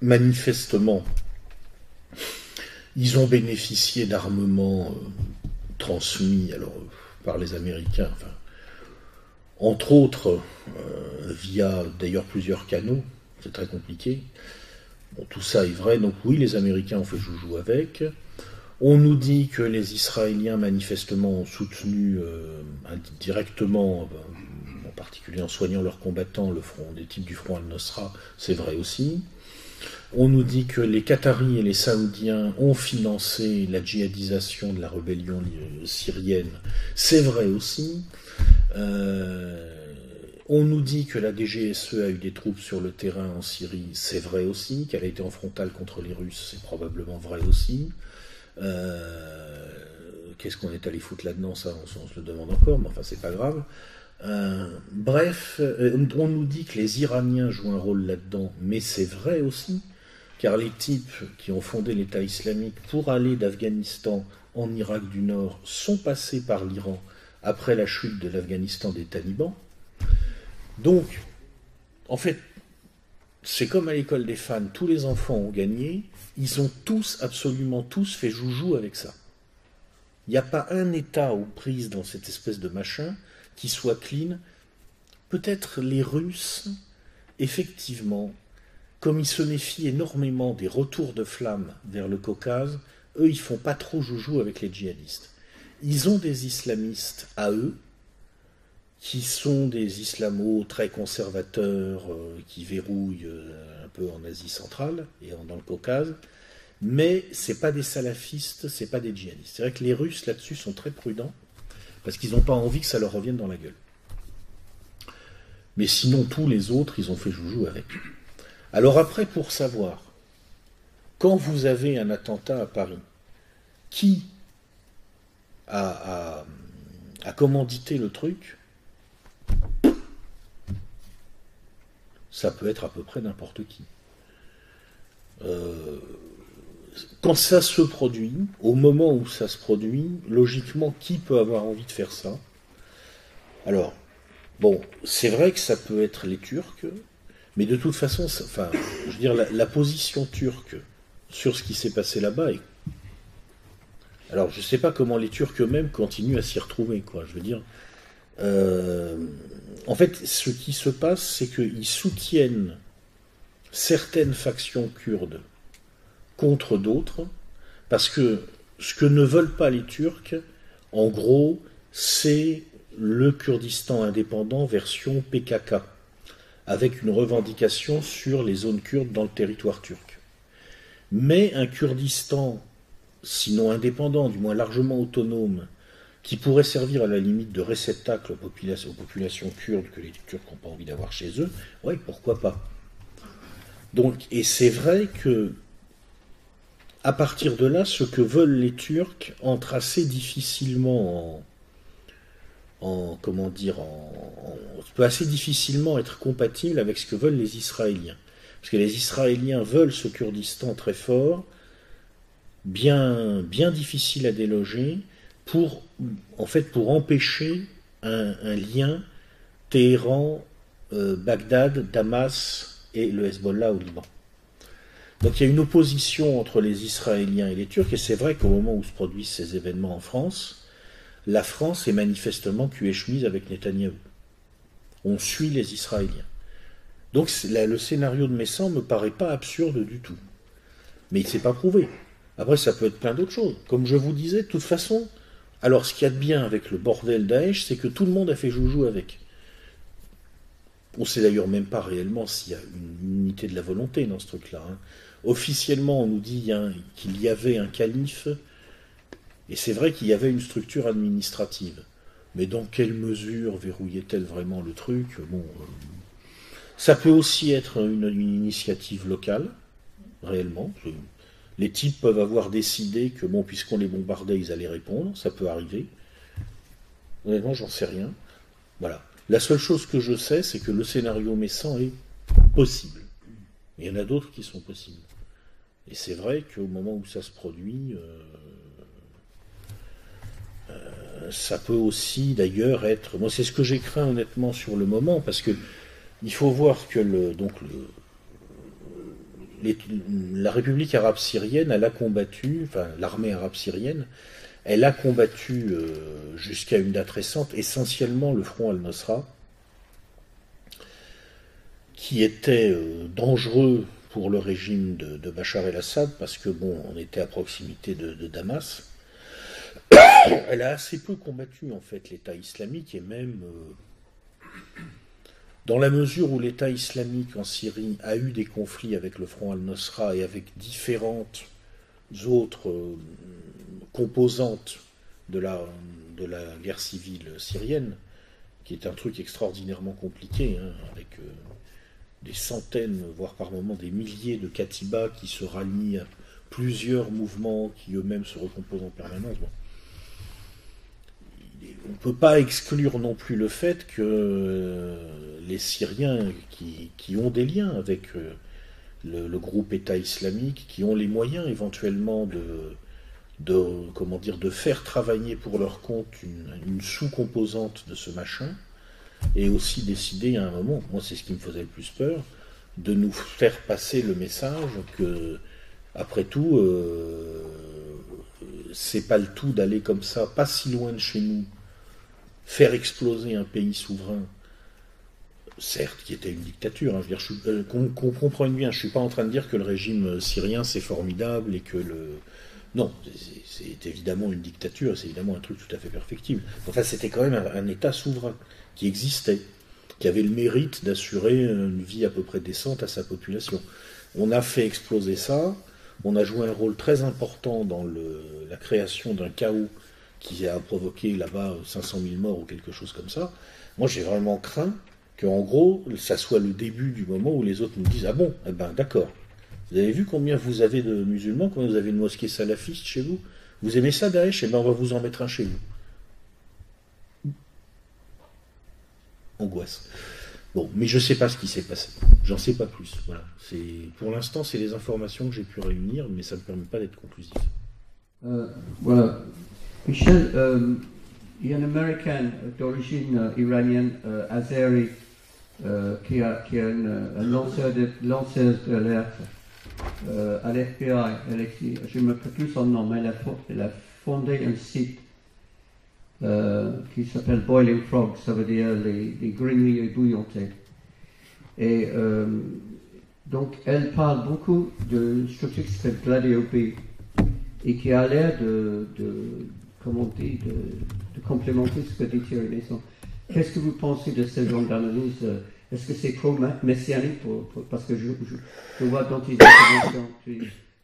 manifestement, ils ont bénéficié d'armements euh, transmis alors, euh, par les Américains, entre autres euh, via d'ailleurs plusieurs canaux, c'est très compliqué. Tout ça est vrai, donc oui, les Américains ont fait joujou avec. On nous dit que les Israéliens manifestement ont soutenu euh, directement, euh, en particulier en soignant leurs combattants, le front des types du front al-Nosra, c'est vrai aussi. On nous dit que les Qataris et les Saoudiens ont financé la djihadisation de la rébellion syrienne. C'est vrai aussi. Euh, on nous dit que la DGSE a eu des troupes sur le terrain en Syrie. C'est vrai aussi. Qu'elle a été en frontale contre les Russes. C'est probablement vrai aussi. Euh, qu'est-ce qu'on est allé foutre là-dedans Ça, on, se le demande encore, mais enfin, c'est pas grave. Euh, bref, on nous dit que les Iraniens jouent un rôle là-dedans, mais c'est vrai aussi car les types qui ont fondé l'État islamique pour aller d'Afghanistan en Irak du Nord sont passés par l'Iran après la chute de l'Afghanistan des talibans. Donc, en fait, c'est comme à l'école des fans, tous les enfants ont gagné, ils ont tous, absolument tous, fait joujou avec ça. Il n'y a pas un État aux prises dans cette espèce de machin qui soit clean. Peut-être les Russes, effectivement, comme ils se méfient énormément des retours de flammes vers le Caucase, eux, ils font pas trop joujou avec les djihadistes. Ils ont des islamistes à eux, qui sont des islamos très conservateurs, euh, qui verrouillent euh, un peu en Asie centrale et dans le Caucase, mais c'est pas des salafistes, c'est pas des djihadistes. C'est vrai que les Russes là-dessus sont très prudents, parce qu'ils n'ont pas envie que ça leur revienne dans la gueule. Mais sinon, tous les autres, ils ont fait joujou avec. Alors après, pour savoir, quand vous avez un attentat à Paris, qui a, commandité le truc Ça peut être à peu près n'importe qui. Euh, quand ça se produit, au moment où ça se produit, logiquement, qui peut avoir envie de faire ça? Alors, bon, c'est vrai que ça peut être les Turcs, mais de toute façon, enfin, je veux dire, la, position turque sur ce qui s'est passé là-bas est. Alors, je ne sais pas comment les Turcs eux-mêmes continuent à s'y retrouver. Je veux dire. Euh, en fait, ce qui se passe, c'est qu'ils soutiennent certaines factions kurdes contre d'autres, parce que ce que ne veulent pas les Turcs, en gros, c'est le Kurdistan indépendant version PKK avec une revendication sur les zones kurdes dans le territoire turc. Mais un Kurdistan, sinon indépendant, du moins largement autonome, qui pourrait servir à la limite de réceptacle aux populations, kurdes que les Turcs n'ont pas envie d'avoir chez eux, oui, pourquoi pas. Donc, et c'est vrai que, à partir de là, ce que veulent les Turcs entre assez difficilement en, comment dire, en, peut assez difficilement être compatible avec ce que veulent les Israéliens. Parce que les Israéliens veulent ce Kurdistan très fort, bien, difficile à déloger, pour, en fait, pour empêcher un, lien Téhéran, euh, Bagdad, Damas et le Hezbollah au Liban. Donc il y a une opposition entre les Israéliens et les Turcs, et c'est vrai qu'au moment où se produisent ces événements en France, la France est manifestement cul et chemise avec Netanyahou. On suit les Israéliens. Donc le scénario de Messan ne me paraît pas absurde du tout. Mais il ne s'est pas prouvé. Après, ça peut être plein d'autres choses. Comme je vous disais, de toute façon, alors ce qu'il y a de bien avec le bordel Daesh, c'est que tout le monde a fait joujou avec. On ne sait d'ailleurs même pas réellement s'il y a une unité de la volonté dans ce truc-là. Hein. Officiellement, on nous dit qu'il y avait un calife et c'est vrai qu'il y avait une structure administrative. Mais dans quelle mesure verrouillait-elle vraiment le truc? Bon, euh, ça peut aussi être une, initiative locale, réellement. Les types peuvent avoir décidé que, bon, puisqu'on les bombardait, ils allaient répondre, ça peut arriver. Honnêtement, j'en sais rien. Voilà. La seule chose que je sais, c'est que le scénario Messan est possible. il y en a d'autres qui sont possibles. Et c'est vrai qu'au moment où ça se produit, euh, ça peut aussi d'ailleurs être. Moi, c'est ce que j'ai craint honnêtement sur le moment, parce que il faut voir que le, donc la République arabe syrienne, elle a combattu, enfin l'armée arabe syrienne, elle a combattu euh, jusqu'à une date récente essentiellement le front al nosra qui était euh, dangereux pour le régime de, Bachar el-Assad, parce que bon, on était à proximité de, Damas. Elle a assez peu combattu en fait l'État islamique et même euh, dans la mesure où l'État islamique en Syrie a eu des conflits avec le Front al-Nosra et avec différentes autres euh, composantes de la, guerre civile syrienne, qui est un truc extraordinairement compliqué, hein, avec euh, des centaines, voire par moments des milliers de katibas qui se rallient à plusieurs mouvements qui eux-mêmes se recomposent en permanence. On ne peut pas exclure non plus le fait que euh, les Syriens qui, ont des liens avec euh, le, groupe État islamique, qui ont les moyens éventuellement de faire travailler pour leur compte une, sous-composante de ce machin, et aussi décider à un moment, moi c'est ce qui me faisait le plus peur, de nous faire passer le message que, après tout, euh, c'est pas le tout d'aller comme ça, pas si loin de chez nous, faire exploser un pays souverain, certes, qui était une dictature. Hein, euh, qu'on comprenne bien, je suis pas en train de dire que le régime syrien c'est formidable et que le non, c'est évidemment une dictature, c'est évidemment un truc tout à fait perfectible. Enfin, c'était quand même un, État souverain qui existait, qui avait le mérite d'assurer une vie à peu près décente à sa population. On a fait exploser ça, on a joué un rôle très important dans la création d'un chaos qui a provoqué là-bas 500 000 morts ou quelque chose comme ça. Moi, j'ai vraiment craint que, en gros, ça soit le début du moment où les autres nous disent Ah bon, eh ben d'accord, vous avez vu combien vous avez de musulmans, combien vous avez une mosquée salafiste chez vous? Vous aimez ça, Daesh? Eh bien, on va vous en mettre un chez vous. Angoisse. Bon, mais je ne sais pas ce qui s'est passé. J'en sais pas plus. Voilà. pour l'instant, c'est les informations que j'ai pu réunir, mais ça ne me permet pas d'être conclusif.
Euh, voilà. Michel, euh, il y a un Américain d'origine euh, iranienne, Azeri, qui a, qui a un lanceur d'alerte à l'FBI, je ne me rappelle plus son nom, mais elle a, fondé un site euh, qui s'appelle Boiling Frog, ça veut dire les, les grenouilles bouillantés. Et euh, donc, elle parle beaucoup de structure qui s'appelle Gladio B et qui a l'air de, de, comment on de, complémenter ce que dit Thierry Maison. Qu'est-ce que vous pensez de ce genre d'analyse? Est-ce que c'est trop messianique Parce que je, vois dans tes interventions,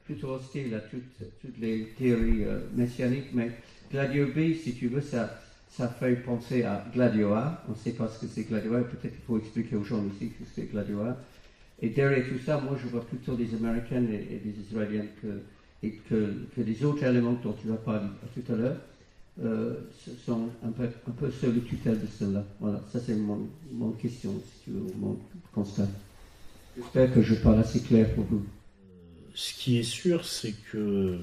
plutôt hostile à toutes, les théories euh, messianiques, mais Gladio B, si tu veux, ça, fait penser à Gladio A. On ne sait pas ce que c'est Gladio A, peut-être qu'il faut expliquer aux gens ici ce que c'est Gladio A. Et derrière tout ça, moi je vois plutôt des Américains et, des Israéliens que, et que, des autres éléments dont tu vas parler tout à l'heure. Euh, sont un peu, un peu sous le tutelle de cela. Voilà, ça c'est mon, mon, question, si tu veux, mon constat. J'espère que je parle assez clair pour vous.
Ce qui est sûr, c'est que euh,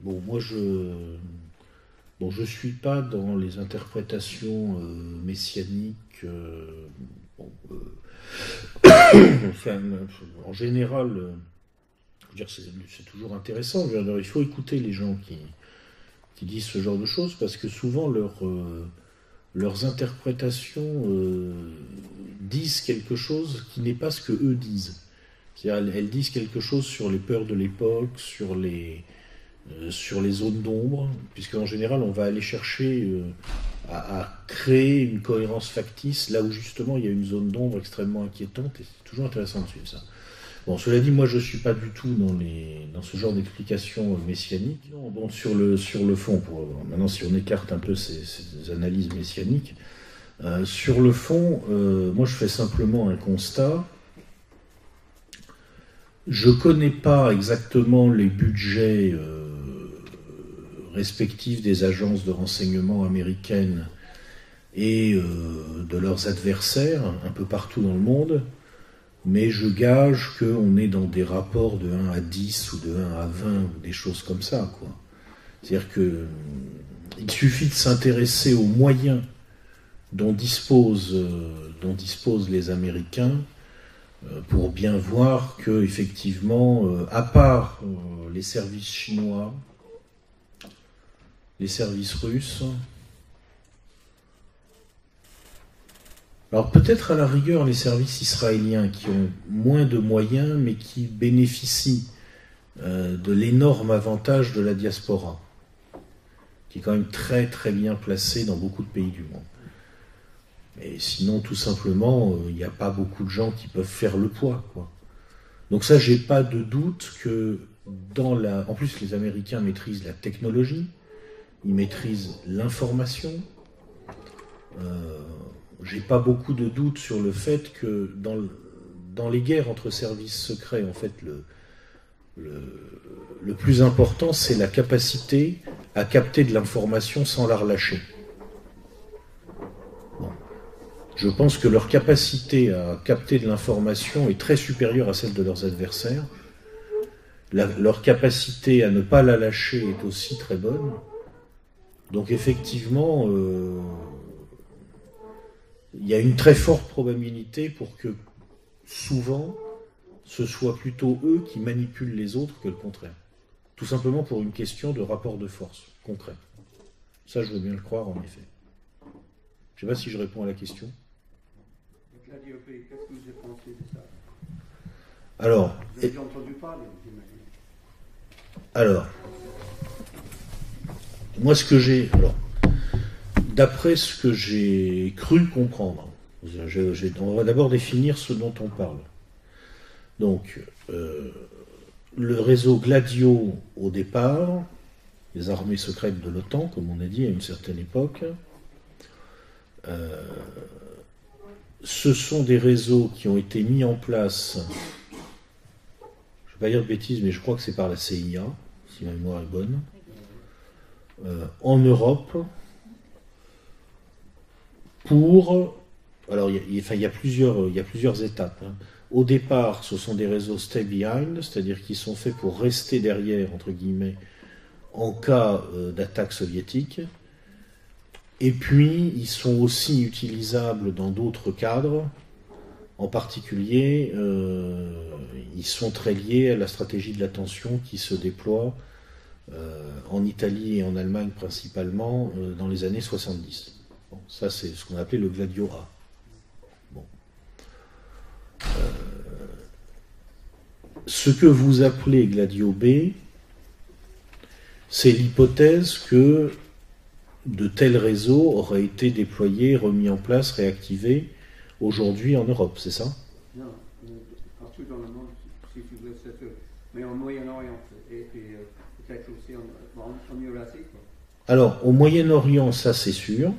bon, moi je bon, je suis pas dans les interprétations euh, messianiques. Enfin, en général, c'est toujours intéressant. il faut écouter les gens qui qui disent ce genre de choses parce que souvent euh, leurs interprétations euh, disent quelque chose qui n'est pas ce que eux disent. Elles, disent quelque chose sur les peurs de l'époque, sur les, euh, sur les zones d'ombre, puisque en général on va aller chercher à, à, créer une cohérence factice là où justement il y a une zone d'ombre extrêmement inquiétante et c'est toujours intéressant de suivre ça. Bon, cela dit, moi je ne suis pas du tout dans, les, dans ce genre d'explication messianique. bon, sur, le, sur le fond, pour, maintenant si on écarte un peu ces, analyses messianiques, euh, sur le fond, euh, moi je fais simplement un constat. Je ne connais pas exactement les budgets euh, respectifs des agences de renseignement américaines et de leurs adversaires un peu partout dans le monde mais je gage qu'on est dans des rapports de 1 à 10 ou de 1 à 20 ou des choses comme ça. C'est-à-dire que il suffit de s'intéresser aux moyens dont disposent, euh, dont disposent les Américains euh, pour bien voir que effectivement, euh, à part les services chinois, les services russes, Alors peut-être à la rigueur les services israéliens qui ont moins de moyens mais qui bénéficient euh, de l'énorme avantage de la diaspora, qui est quand même très très bien placée dans beaucoup de pays du monde. Mais sinon, tout simplement, euh, il n'y a pas beaucoup de gens qui peuvent faire le poids. Quoi. Donc ça, j'ai pas de doute que dans la... En plus, les Américains maîtrisent la technologie, ils maîtrisent l'information. Euh, j'ai pas beaucoup de doute sur le fait que dans, les guerres entre services secrets, en fait, le, le, plus important, c'est la capacité à capter de l'information sans la relâcher. Je pense que leur capacité à capter de l'information est très supérieure à celle de leurs adversaires. leur capacité à ne pas la lâcher est aussi très bonne. Donc effectivement, euh, il y a une très forte probabilité pour que souvent ce soit plutôt eux qui manipulent les autres que le contraire. Tout simplement pour une question de rapport de force concret. Ça, je veux bien le croire, en effet. Je ne sais pas si je réponds à la question. Qu'est-ce que vous avez pensé de ça Alors. Vous avez entendu parler, Alors. Moi, ce que j'ai. Alors. D'après ce que j'ai cru comprendre, on va d'abord définir ce dont on parle. Donc, euh, le réseau Gladio au départ, les armées secrètes de l'OTAN, comme on a dit à une certaine époque, euh, ce sont des réseaux qui ont été mis en place, je ne vais pas dire de bêtises, mais je crois que c'est par la CIA, si ma mémoire est bonne, euh, en Europe, pour... Alors, il y, a, plusieurs, y a plusieurs étapes. Hein. Au départ, ce sont des réseaux stay behind, c'est-à-dire qui sont faits pour rester derrière, entre guillemets, en cas euh, d'attaque soviétique. Et puis, ils sont aussi utilisables dans d'autres cadres. En particulier, euh, ils sont très liés à la stratégie de l'attention qui se déploie euh, en Italie et en Allemagne principalement dans les années 70. ça, c'est ce qu'on appelait le Gladio A. Euh, ce que vous appelez Gladio B, c'est l'hypothèse que de tels réseaux auraient été déployés, remis en place, réactivés aujourd'hui en Europe, c'est ça? Non, euh, partout dans le monde, si tu veux, mais en Moyen-Orient et, euh, peut-être aussi en, en Eurasie. Alors, au Moyen-Orient, ça c'est sûr.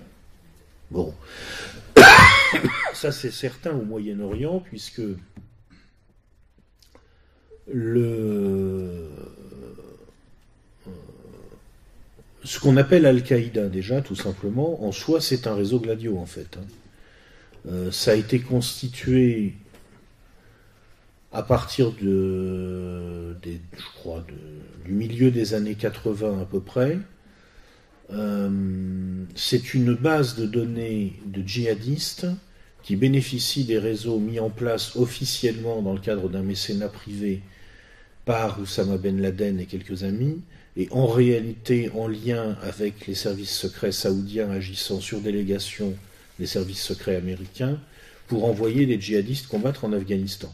Bon. Ça, c'est certain au Moyen-Orient, puisque le, ce qu'on appelle Al-Qaïda, déjà, tout simplement, en soi, c'est un réseau gladio, en fait. Hein. Euh, ça a été constitué à partir de, je crois, du milieu des années 80 à peu près. Euh, c'est une base de données de djihadistes qui bénéficient des réseaux mis en place officiellement dans le cadre d'un mécénat privé par Oussama Ben Laden et quelques amis, et en réalité en lien avec les services secrets saoudiens agissant sur délégation des services secrets américains, pour envoyer des djihadistes combattre en Afghanistan.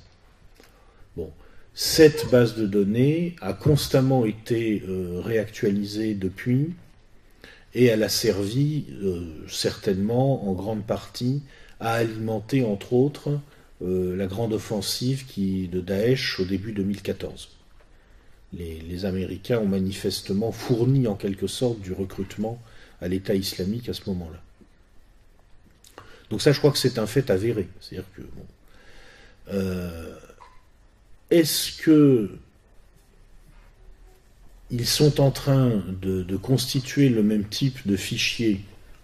Bon. Cette base de données a constamment été euh, réactualisée depuis, et elle a servi euh, certainement en grande partie a alimenté entre autres euh, la grande offensive de Daesh au début 2014. Les, Américains ont manifestement fourni en quelque sorte du recrutement à l'État islamique à ce moment-là. Donc ça, je crois que c'est un fait avéré. C'est-à-dire que bon, euh, est-ce que ils sont en train de, constituer le même type de fichier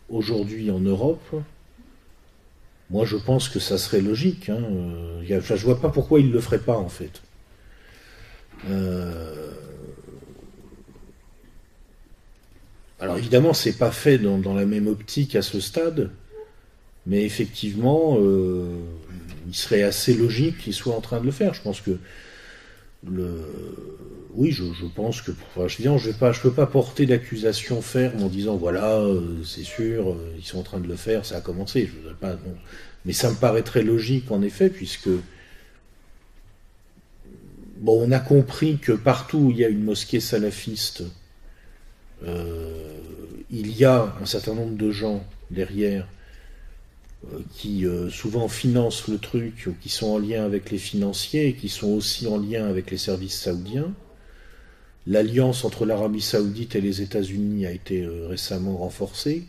aujourd'hui en Europe? Moi, je pense que ça serait logique. Hein. je ne vois pas pourquoi il ne le ferait pas, en fait. Euh, alors, évidemment, c'est pas fait dans, la même optique à ce stade, mais effectivement, euh, il serait assez logique qu'il soit en train de le faire. Je pense que oui, je, pense que. Enfin, je ne peux pas porter d'accusation ferme en disant voilà, c'est sûr, ils sont en train de le faire, ça a commencé. Mais ça me paraît très logique en effet, puisque bon, on a compris que partout où il y a une mosquée salafiste, il y a un certain nombre de gens derrière euh, qui euh, souvent financent le truc, ou qui sont en lien avec les financiers, et qui sont aussi en lien avec les services saoudiens. L'alliance entre l'Arabie saoudite et les États-Unis a été euh, récemment renforcée.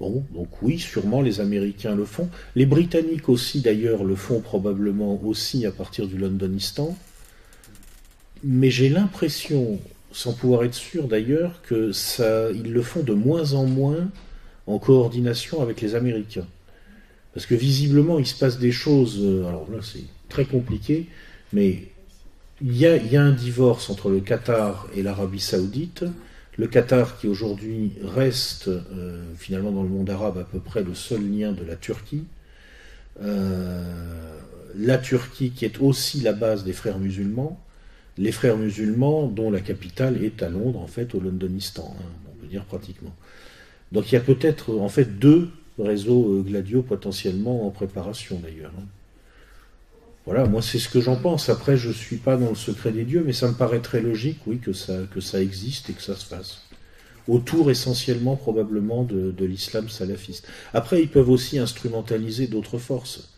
Bon, donc oui, sûrement les Américains le font. Les Britanniques aussi, d'ailleurs, le font probablement aussi à partir du Londonistan. Mais j'ai l'impression, sans pouvoir être sûr d'ailleurs, que ça, ils le font de moins en moins en coordination avec les Américains. Parce que visiblement, il se passe des choses, euh, alors là c'est très compliqué, mais il y, a, un divorce entre le Qatar et l'Arabie saoudite. Le Qatar qui aujourd'hui reste euh, finalement dans le monde arabe à peu près le seul lien de la Turquie. Euh, la Turquie qui est aussi la base des frères musulmans. Les frères musulmans dont la capitale est à Londres, en fait, au Londonistan, hein, on peut dire pratiquement. Donc il y a peut-être en fait deux réseaux euh, Gladio potentiellement en préparation d'ailleurs. Hein. Voilà, moi c'est ce que j'en pense. Après, je ne suis pas dans le secret des dieux, mais ça me paraît très logique, oui, que ça, existe et que ça se fasse. Autour essentiellement probablement de, l'islam salafiste. Après, ils peuvent aussi instrumentaliser d'autres forces.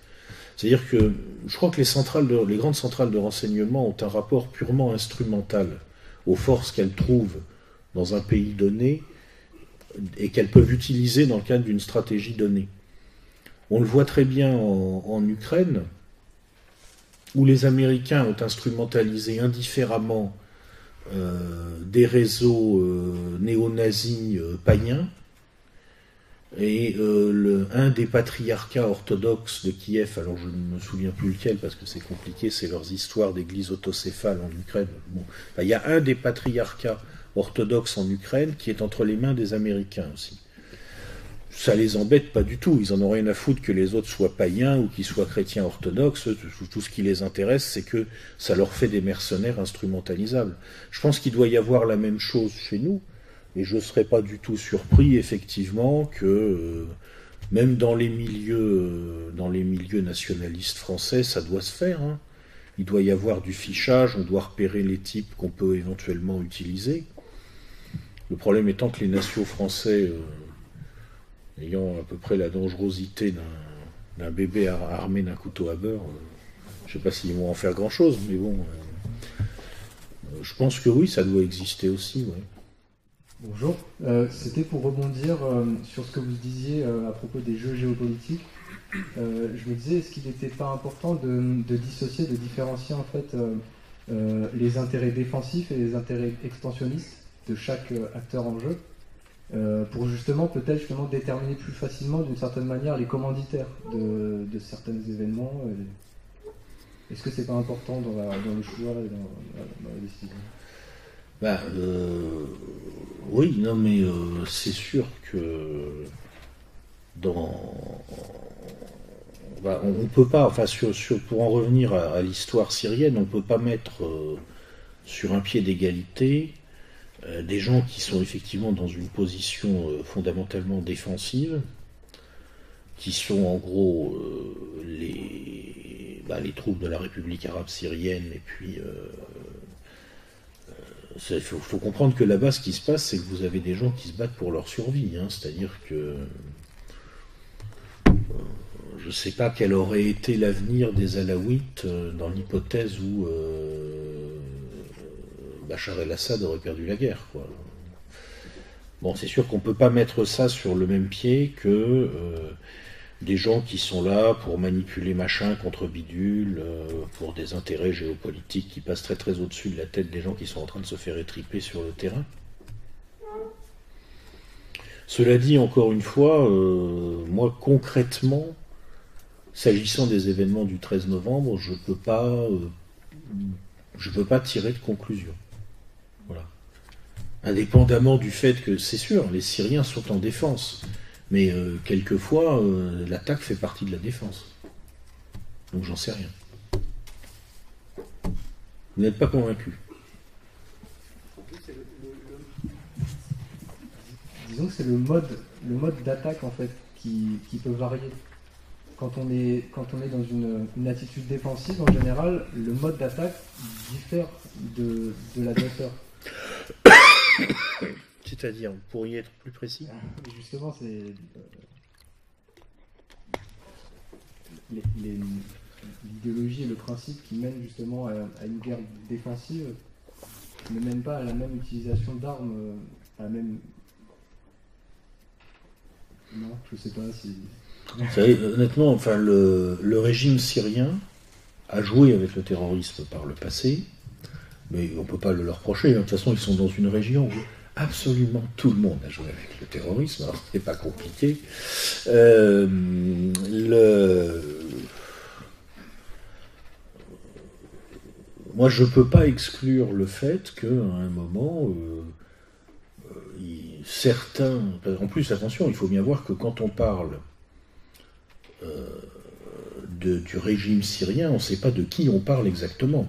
C'est-à-dire que je crois que les, centrales les grandes centrales de renseignement ont un rapport purement instrumental aux forces qu'elles trouvent dans un pays donné et qu'elles peuvent utiliser dans le cadre d'une stratégie donnée. On le voit très bien en, Ukraine, où les Américains ont instrumentalisé indifféremment euh, des réseaux euh, néo-nazis euh, païens, et un des patriarcats orthodoxes de Kiev, alors je ne me souviens plus lequel parce que c'est compliqué, c'est leurs histoires d'églises autocéphales en Ukraine. Il y a un des patriarcats orthodoxe en Ukraine qui est entre les mains des Américains aussi. Ça les embête pas du tout, ils en ont rien à foutre que les autres soient païens ou qu'ils soient chrétiens orthodoxes, tout ce qui les intéresse c'est que ça leur fait des mercenaires instrumentalisables. Je pense qu'il doit y avoir la même chose chez nous, et je ne serais pas du tout surpris effectivement que euh, même dans les milieux euh, dans les milieux nationalistes français, ça doit se faire. Hein. Il doit y avoir du fichage, on doit repérer les types qu'on peut éventuellement utiliser. Le problème étant que les nations français, euh, ayant à peu près la dangerosité d'un bébé armé d'un couteau à beurre, euh, je ne sais pas s'ils vont en faire grand-chose, mais bon, euh, je pense que oui, ça doit exister aussi.
Bonjour, c'était pour rebondir sur ce que vous disiez à propos des jeux géopolitiques. je me disais, est-ce qu'il n'était pas important de, de, dissocier, de différencier en fait les intérêts défensifs et les intérêts expansionnistes de chaque euh, acteur en jeu, euh, pour justement peut-être justement déterminer plus facilement d'une certaine manière les commanditaires de, certains événements. Est-ce que c'est pas important dans, le choix et dans, la décision?
Bah, euh, Oui, non mais c'est sûr que dans bah, on ne peut pas, enfin sur, pour en revenir à, l'histoire syrienne, on ne peut pas mettre sur un pied d'égalité euh, des gens qui sont effectivement dans une position euh, fondamentalement défensive, qui sont en gros euh, les, bah, les troupes de la République arabe syrienne, et puis il faut, comprendre que là-bas, ce qui se passe, c'est que vous avez des gens qui se battent pour leur survie. Hein. C'est-à-dire que je ne sais pas quel aurait été l'avenir des Alaouites dans l'hypothèse où Bachar el-Assad aurait perdu la guerre. Bon, c'est sûr qu'on ne peut pas mettre ça sur le même pied que euh, des gens qui sont là pour manipuler machin contre bidule, euh, pour des intérêts géopolitiques qui passent très très au-dessus de la tête des gens qui sont en train de se faire étriper sur le terrain. Cela dit, encore une fois, euh, moi concrètement, s'agissant des événements du 13 novembre, je ne peux pas, je peux pas tirer de conclusion. Indépendamment du fait que, c'est sûr, les Syriens sont en défense, mais euh, quelquefois, euh, l'attaque fait partie de la défense. Donc j'en sais rien. Vous n'êtes pas convaincu
Disons que c'est le mode, d'attaque en fait qui, peut varier. Quand on est, dans une, une attitude défensive, en général, le mode d'attaque diffère de, de l'adversaire.
C'est-à-dire, vous pourriez être plus précis
justement, c'est. euh, L'idéologie et le principe qui mènent justement à, à une guerre défensive ne mènent pas à la même utilisation d'armes, euh, à la même. Non, je sais pas si.
Vous savez, honnêtement, enfin, le, le régime syrien a joué avec le terrorisme par le passé, mais on ne peut pas le leur reprocher. hein. De toute façon, ils sont dans une région où absolument tout le monde a joué avec le terrorisme, alors c'est pas compliqué. Euh. Moi, je ne peux pas exclure le fait qu'à un moment, euh, euh, certains. En plus, attention, il faut bien voir que quand on parle de- du régime syrien, on ne sait pas de qui on parle exactement.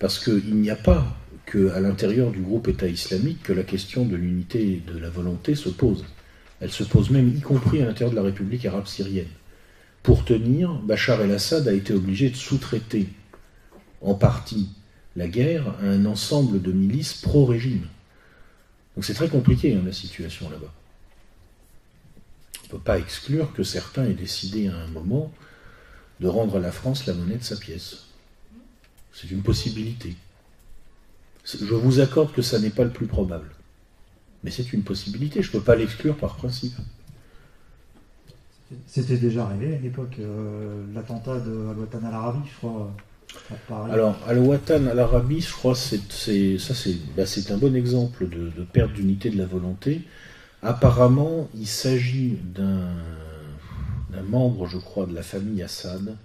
Parce qu'il n'y a pas que à l'intérieur du groupe État islamique que la question de l'unité et de la volonté se pose. Elle se pose même, y compris à l'intérieur de la République arabe syrienne. Pour tenir, Bachar el-Assad a été obligé de sous-traiter en partie la guerre à un ensemble de milices pro-régime. Donc c'est très compliqué hein, la situation là-bas. On ne peut pas exclure que certains aient décidé à un moment de rendre à la France la monnaie de sa pièce. C'est une possibilité. Je vous accorde que ça n'est pas le plus probable. Mais c'est une possibilité, je ne peux pas l'exclure par principe.
C'était déjà arrivé à une époque, euh, l'attentat de Al-Watan al-Arabi, je crois, à Paris.
Alors, Al-Watan al-Arabi, je crois, c'est, c'est- ça c'est, bah, c'est un bon exemple de, de perte d'unité de la volonté. Apparemment, il s'agit d'un, d'un membre, je crois, de la famille Assad,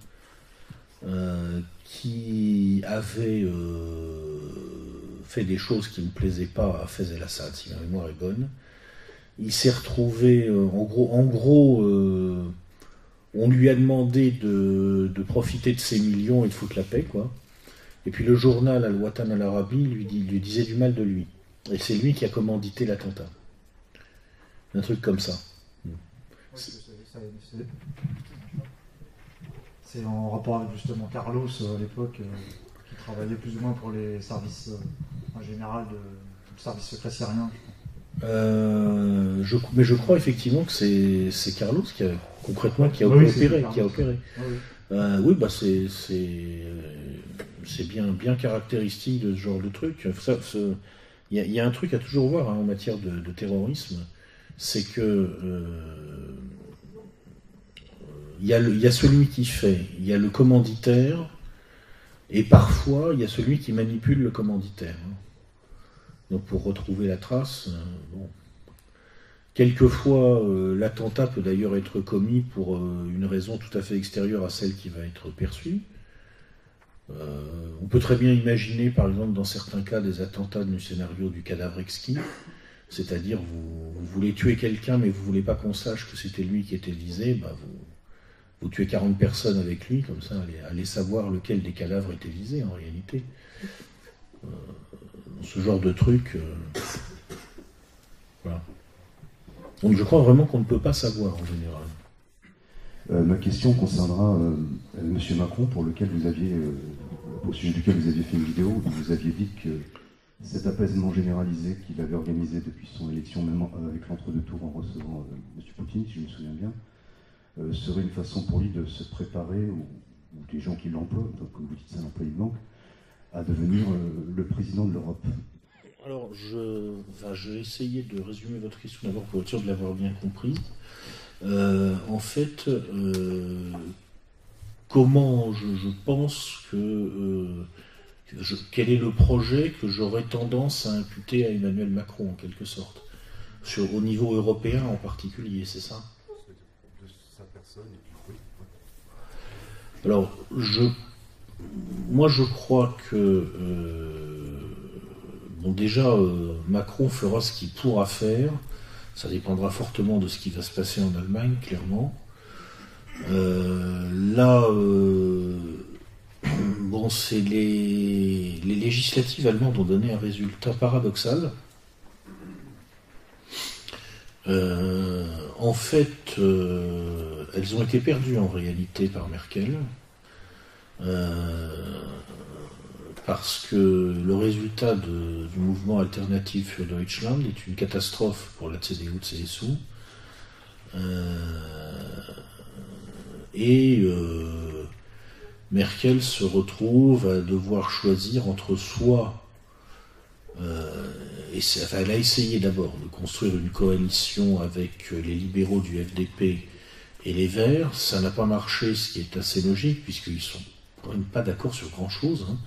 euh, qui avait euh, fait des choses qui ne plaisaient pas à Fez el-Assad, si ma mémoire est bonne. Il s'est retrouvé, euh, en gros, en gros euh, on lui a demandé de, de profiter de ses millions et de foutre la paix, quoi. Et puis le journal Al-Watan al-Arabi lui, dit- lui disait du mal de lui. Et c'est lui qui a commandité l'attentat. Un truc comme ça.
C'est- en rapport avec justement Carlos euh, à l'époque, euh, qui travaillait plus ou moins pour les services euh, en général de, du service secret syrien.
Euh, je, mais je crois effectivement que c'est, Carlos qui a concrètement qui a
Oui,
opéré, qui a opéré.
Ah oui.
Euh, oui, bah c'est bien bien caractéristique de ce genre de truc. Il y, a- il y a un truc à toujours voir hein, en matière de, de terrorisme, c'est que euh, il y, a celui qui fait, il y a le commanditaire, et parfois il y a celui qui manipule le commanditaire. hein. Donc pour retrouver la trace, euh, bon. Quelquefois, euh, l'attentat peut d'ailleurs être commis pour euh, une raison tout à fait extérieure à celle qui va être perçue. On peut très bien imaginer, par exemple, dans certains cas, des attentats du scénario du cadavre exquis, c'est-à-dire vous, vous voulez tuer quelqu'un, mais vous voulez pas qu'on sache que c'était lui qui était visé, bah vous, vous tuez 40 personnes avec lui, comme ça, allez savoir lequel des cadavres était visé en réalité. Euh, ce genre de truc. euh, voilà. Donc je crois vraiment qu'on ne peut pas savoir en général.
Euh, ma question concernera M. Macron, pour lequel vous aviez, au sujet duquel vous aviez fait une vidéo, où vous aviez dit que cet apaisement généralisé qu'il avait organisé depuis son élection, même avec l'entre-deux tours en recevant M. Poutine, si je me souviens bien, euh, serait une façon pour lui de se préparer, ou, des gens qui l'emploient, comme vous dites, c'est un employé de banque, à devenir euh, le président de l'Europe.
Alors, je, vais essayer de résumer votre question d'abord pour être sûr de l'avoir bien comprise. Euh, en fait, comment je, pense que, que je- quel est le projet que j'aurais tendance à imputer à Emmanuel Macron en quelque sorte, sur, au niveau européen en particulier, c'est ça? Alors, je, moi, je crois que, euh, bon, déjà, euh, Macron fera ce qu'il pourra faire. Ça dépendra fortement de ce qui va se passer en Allemagne, clairement. Euh, là, bon, c'est les, législatives allemandes ont donné un résultat paradoxal. En fait, euh, elles ont été perdues en réalité par Merkel. Euh, parce que le résultat de- du mouvement alternatif für Deutschland est une catastrophe pour la CDU-CSU. Euh, et euh, Merkel se retrouve à devoir choisir entre soit euh, elle a essayé d'abord de construire une coalition avec euh, les libéraux du FDP et les Verts. Ça n'a pas marché, ce qui est assez logique, puisqu'ils sont quand même pas d'accord sur grand-chose. hein.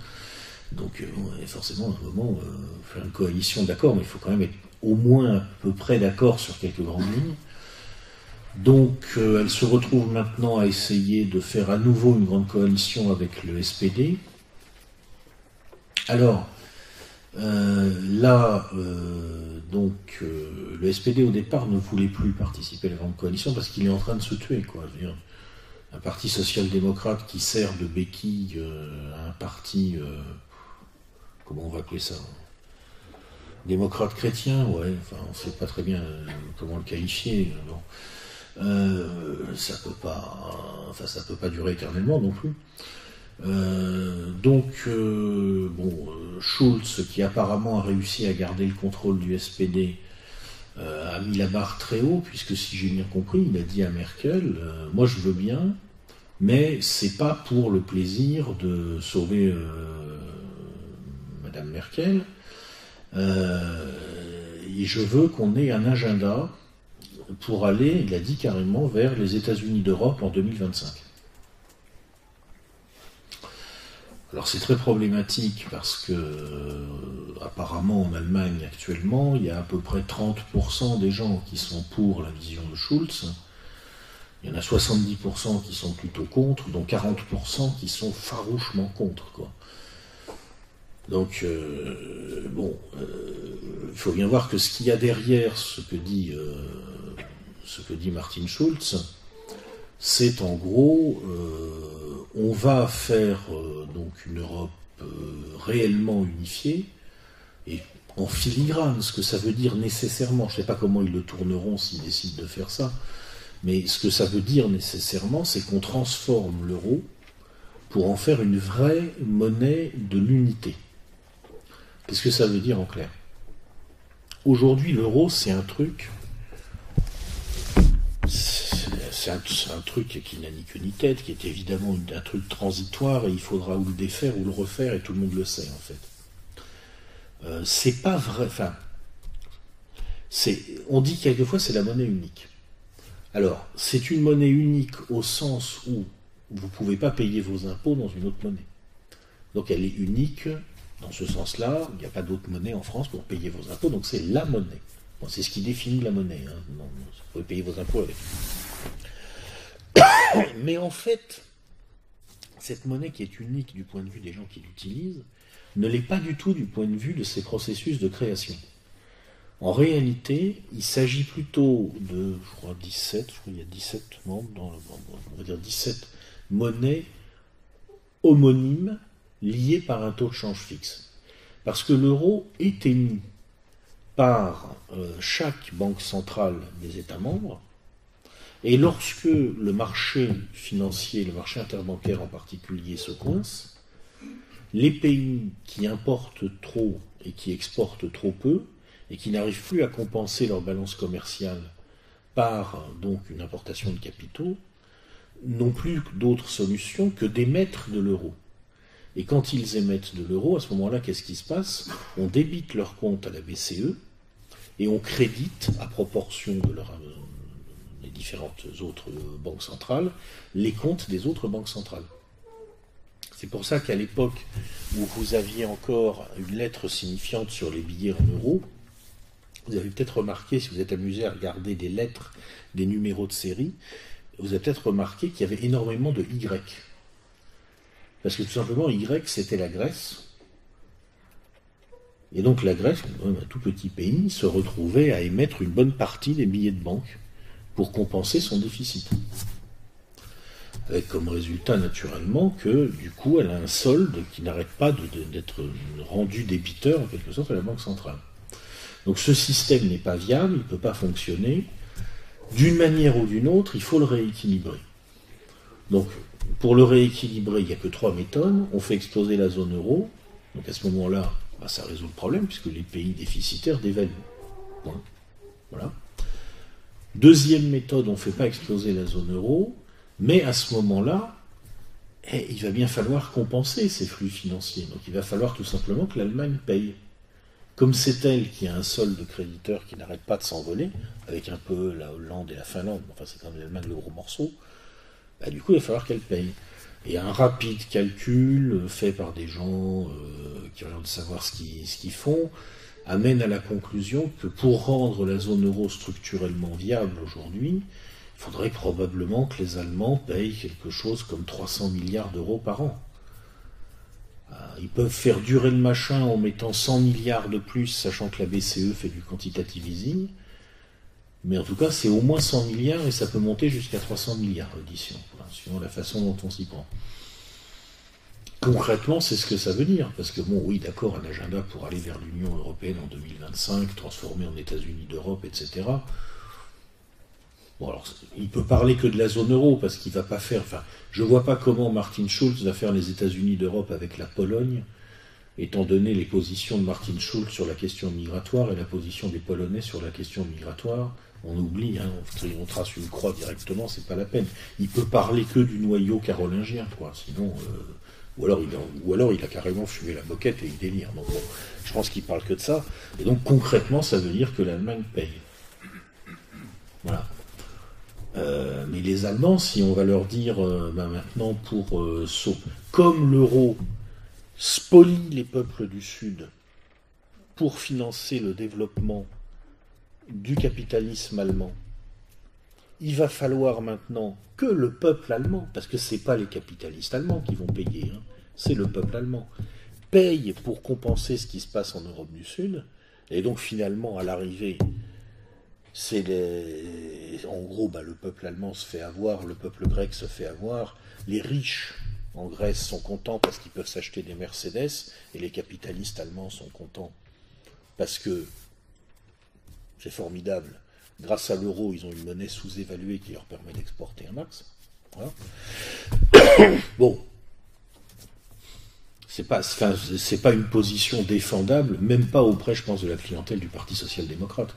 Donc, euh, forcément, à un moment, euh, faire une coalition d'accord, mais il faut quand même être au moins à peu près d'accord sur quelques grandes lignes. Donc, elle se retrouve maintenant à essayer de faire à nouveau une grande coalition avec le SPD. Alors, euh, là, euh, donc, euh, le SPD au départ ne voulait plus participer à la grande coalition parce qu'il est en train de se tuer, quoi. Un parti social-démocrate qui sert de béquille à un parti, comment on va appeler ça Démocrate chrétien, ouais, enfin, on ne sait pas très bien comment le qualifier. bon. Ça peut pas, enfin, ça peut pas durer éternellement non plus. Euh, donc, euh, bon, euh, Schulz, qui apparemment a réussi à garder le contrôle du SPD, a mis la barre très haut, puisque si j'ai bien compris, il a dit à Merkel Moi je veux bien, mais c'est pas pour le plaisir de sauver Madame Merkel. Et je veux qu'on ait un agenda pour aller, il a dit carrément, vers les États-Unis d'Europe en 2025. Alors c'est très problématique parce que euh, apparemment en Allemagne actuellement, il y a à peu près 30% des gens qui sont pour la vision de Schulz. Il y en a 70% qui sont plutôt contre, dont 40% qui sont farouchement contre. Donc, euh, bon, euh, il faut bien voir que ce qu'il y a derrière ce que dit, ce que dit Martin Schulz, c'est en gros, on va faire euh, donc une Europe euh, réellement unifiée et en filigrane, ce que ça veut dire nécessairement. Je ne sais pas comment ils le tourneront s'ils décident de faire ça, mais ce que ça veut dire nécessairement, c'est qu'on transforme l'euro pour en faire une vraie monnaie de l'unité. Qu'est-ce que ça veut dire en clair? Aujourd'hui, l'euro, c'est un truc. C'est un, truc qui n'a ni queue ni tête, qui est évidemment un truc transitoire et il faudra ou le défaire ou le refaire et tout le monde le sait en fait. Euh, c'est pas vrai. Enfin, on dit quelquefois c'est la monnaie unique. Alors, c'est une monnaie unique au sens où vous ne pouvez pas payer vos impôts dans une autre monnaie. Donc elle est unique dans ce sens-là. Il n'y a pas d'autre monnaie en France pour payer vos impôts, donc c'est la monnaie. C'est ce qui définit la monnaie. hein. Vous pouvez payer vos impôts avec. Mais en fait, cette monnaie qui est unique du point de vue des gens qui l'utilisent, ne l'est pas du tout du point de vue de ses processus de création. En réalité, il s'agit plutôt de, je crois, 17, je crois qu'il y a 17 membres dans le, on va dire 17 monnaies homonymes liées par un taux de change fixe. Parce que l'euro est émis par euh, chaque banque centrale des États membres, et lorsque le marché financier, le marché interbancaire en particulier, se coince, les pays qui importent trop et qui exportent trop peu, et qui n'arrivent plus à compenser leur balance commerciale par donc une importation de capitaux, n'ont plus d'autre solution que d'émettre de l'euro. Et quand ils émettent de l'euro, à ce moment-là, qu'est-ce qui se passe? On débite leur compte à la BCE et on crédite, à proportion de euh, différentes autres banques centrales, les comptes des autres banques centrales. C'est pour ça qu'à l'époque où vous aviez encore une lettre signifiante sur les billets en euros, vous avez peut-être remarqué, si vous êtes amusé à regarder des lettres, des numéros de série, vous avez peut-être remarqué qu'il y avait énormément de Y. Parce que tout simplement, Y, c'était la Grèce. Et donc la Grèce, un tout petit pays, se retrouvait à émettre une bonne partie des billets de banque pour compenser son déficit. avec comme résultat naturellement que du coup elle a un solde qui n'arrête pas d'être rendu débiteur en quelque sorte à la Banque centrale. Donc ce système n'est pas viable, il ne peut pas fonctionner. D'une manière ou d'une autre, il faut le rééquilibrer. Donc pour le rééquilibrer, il n'y a que trois méthodes. On fait exploser la zone euro. Donc à ce moment-là, bah, ça résout le problème puisque les pays déficitaires dévaluent. Voilà. Deuxième méthode, on ne fait pas exploser la zone euro. Mais à ce moment-là, eh, il va bien falloir compenser ces flux financiers. Donc il va falloir tout simplement que l'Allemagne paye. Comme c'est elle qui a un solde de créditeurs qui n'arrête pas de s'envoler, avec un peu la Hollande et la Finlande, enfin c'est quand même l'Allemagne le gros morceau, bah, du coup il va falloir qu'elle paye. Et un rapide calcul fait par des gens euh, qui ont l'air de savoir ce qu'ils font amène à la conclusion que pour rendre la zone euro structurellement viable aujourd'hui, il faudrait probablement que les Allemands payent quelque chose comme 300 milliards d'euros par an. Euh, ils peuvent faire durer le machin en mettant 100 milliards de plus, sachant que la BCE fait du quantitative easing. Mais en tout cas, c'est au moins 100 milliards et ça peut monter jusqu'à 300 milliards d'addition, suivant la façon dont on s'y prend. Concrètement, c'est ce que ça veut dire. Parce que, bon, oui, d'accord, un agenda pour aller vers l'Union européenne en 2025, transformer en États-Unis d'Europe, etc. Bon, alors, il peut parler que de la zone euro, parce qu'il va pas faire. Enfin, je vois pas comment Martin Schulz va faire les États-Unis d'Europe avec la Pologne, étant donné les positions de Martin Schulz sur la question migratoire et la position des Polonais sur la question migratoire. On oublie, hein, on, trace une croix directement, c'est pas la peine. Il peut parler que du noyau carolingien, quoi. Sinon, euh, ou alors, il a, carrément fumé la moquette et il délire. Donc je pense qu'il parle que de ça. Et donc concrètement, ça veut dire que l'Allemagne paye. Voilà. Euh, mais les Allemands, si on va leur dire euh, ben maintenant pour comme l'euro spolie les peuples du Sud pour financer le développement du capitalisme allemand, il va falloir maintenant que le peuple allemand, parce que ce n'est pas les capitalistes allemands qui vont payer, hein, c'est le peuple allemand, paye pour compenser ce qui se passe en Europe du Sud, et donc finalement à l'arrivée c'est les... en gros, bah, le peuple allemand se fait avoir, le peuple grec se fait avoir, les riches en Grèce sont contents parce qu'ils peuvent s'acheter des Mercedes, et les capitalistes allemands sont contents parce que c'est formidable. Grâce à l'euro, ils ont une monnaie sous-évaluée qui leur permet d'exporter un max. Voilà. bon, c'est pas, c'est pas une position défendable, même pas auprès, je pense, de la clientèle du Parti social-démocrate.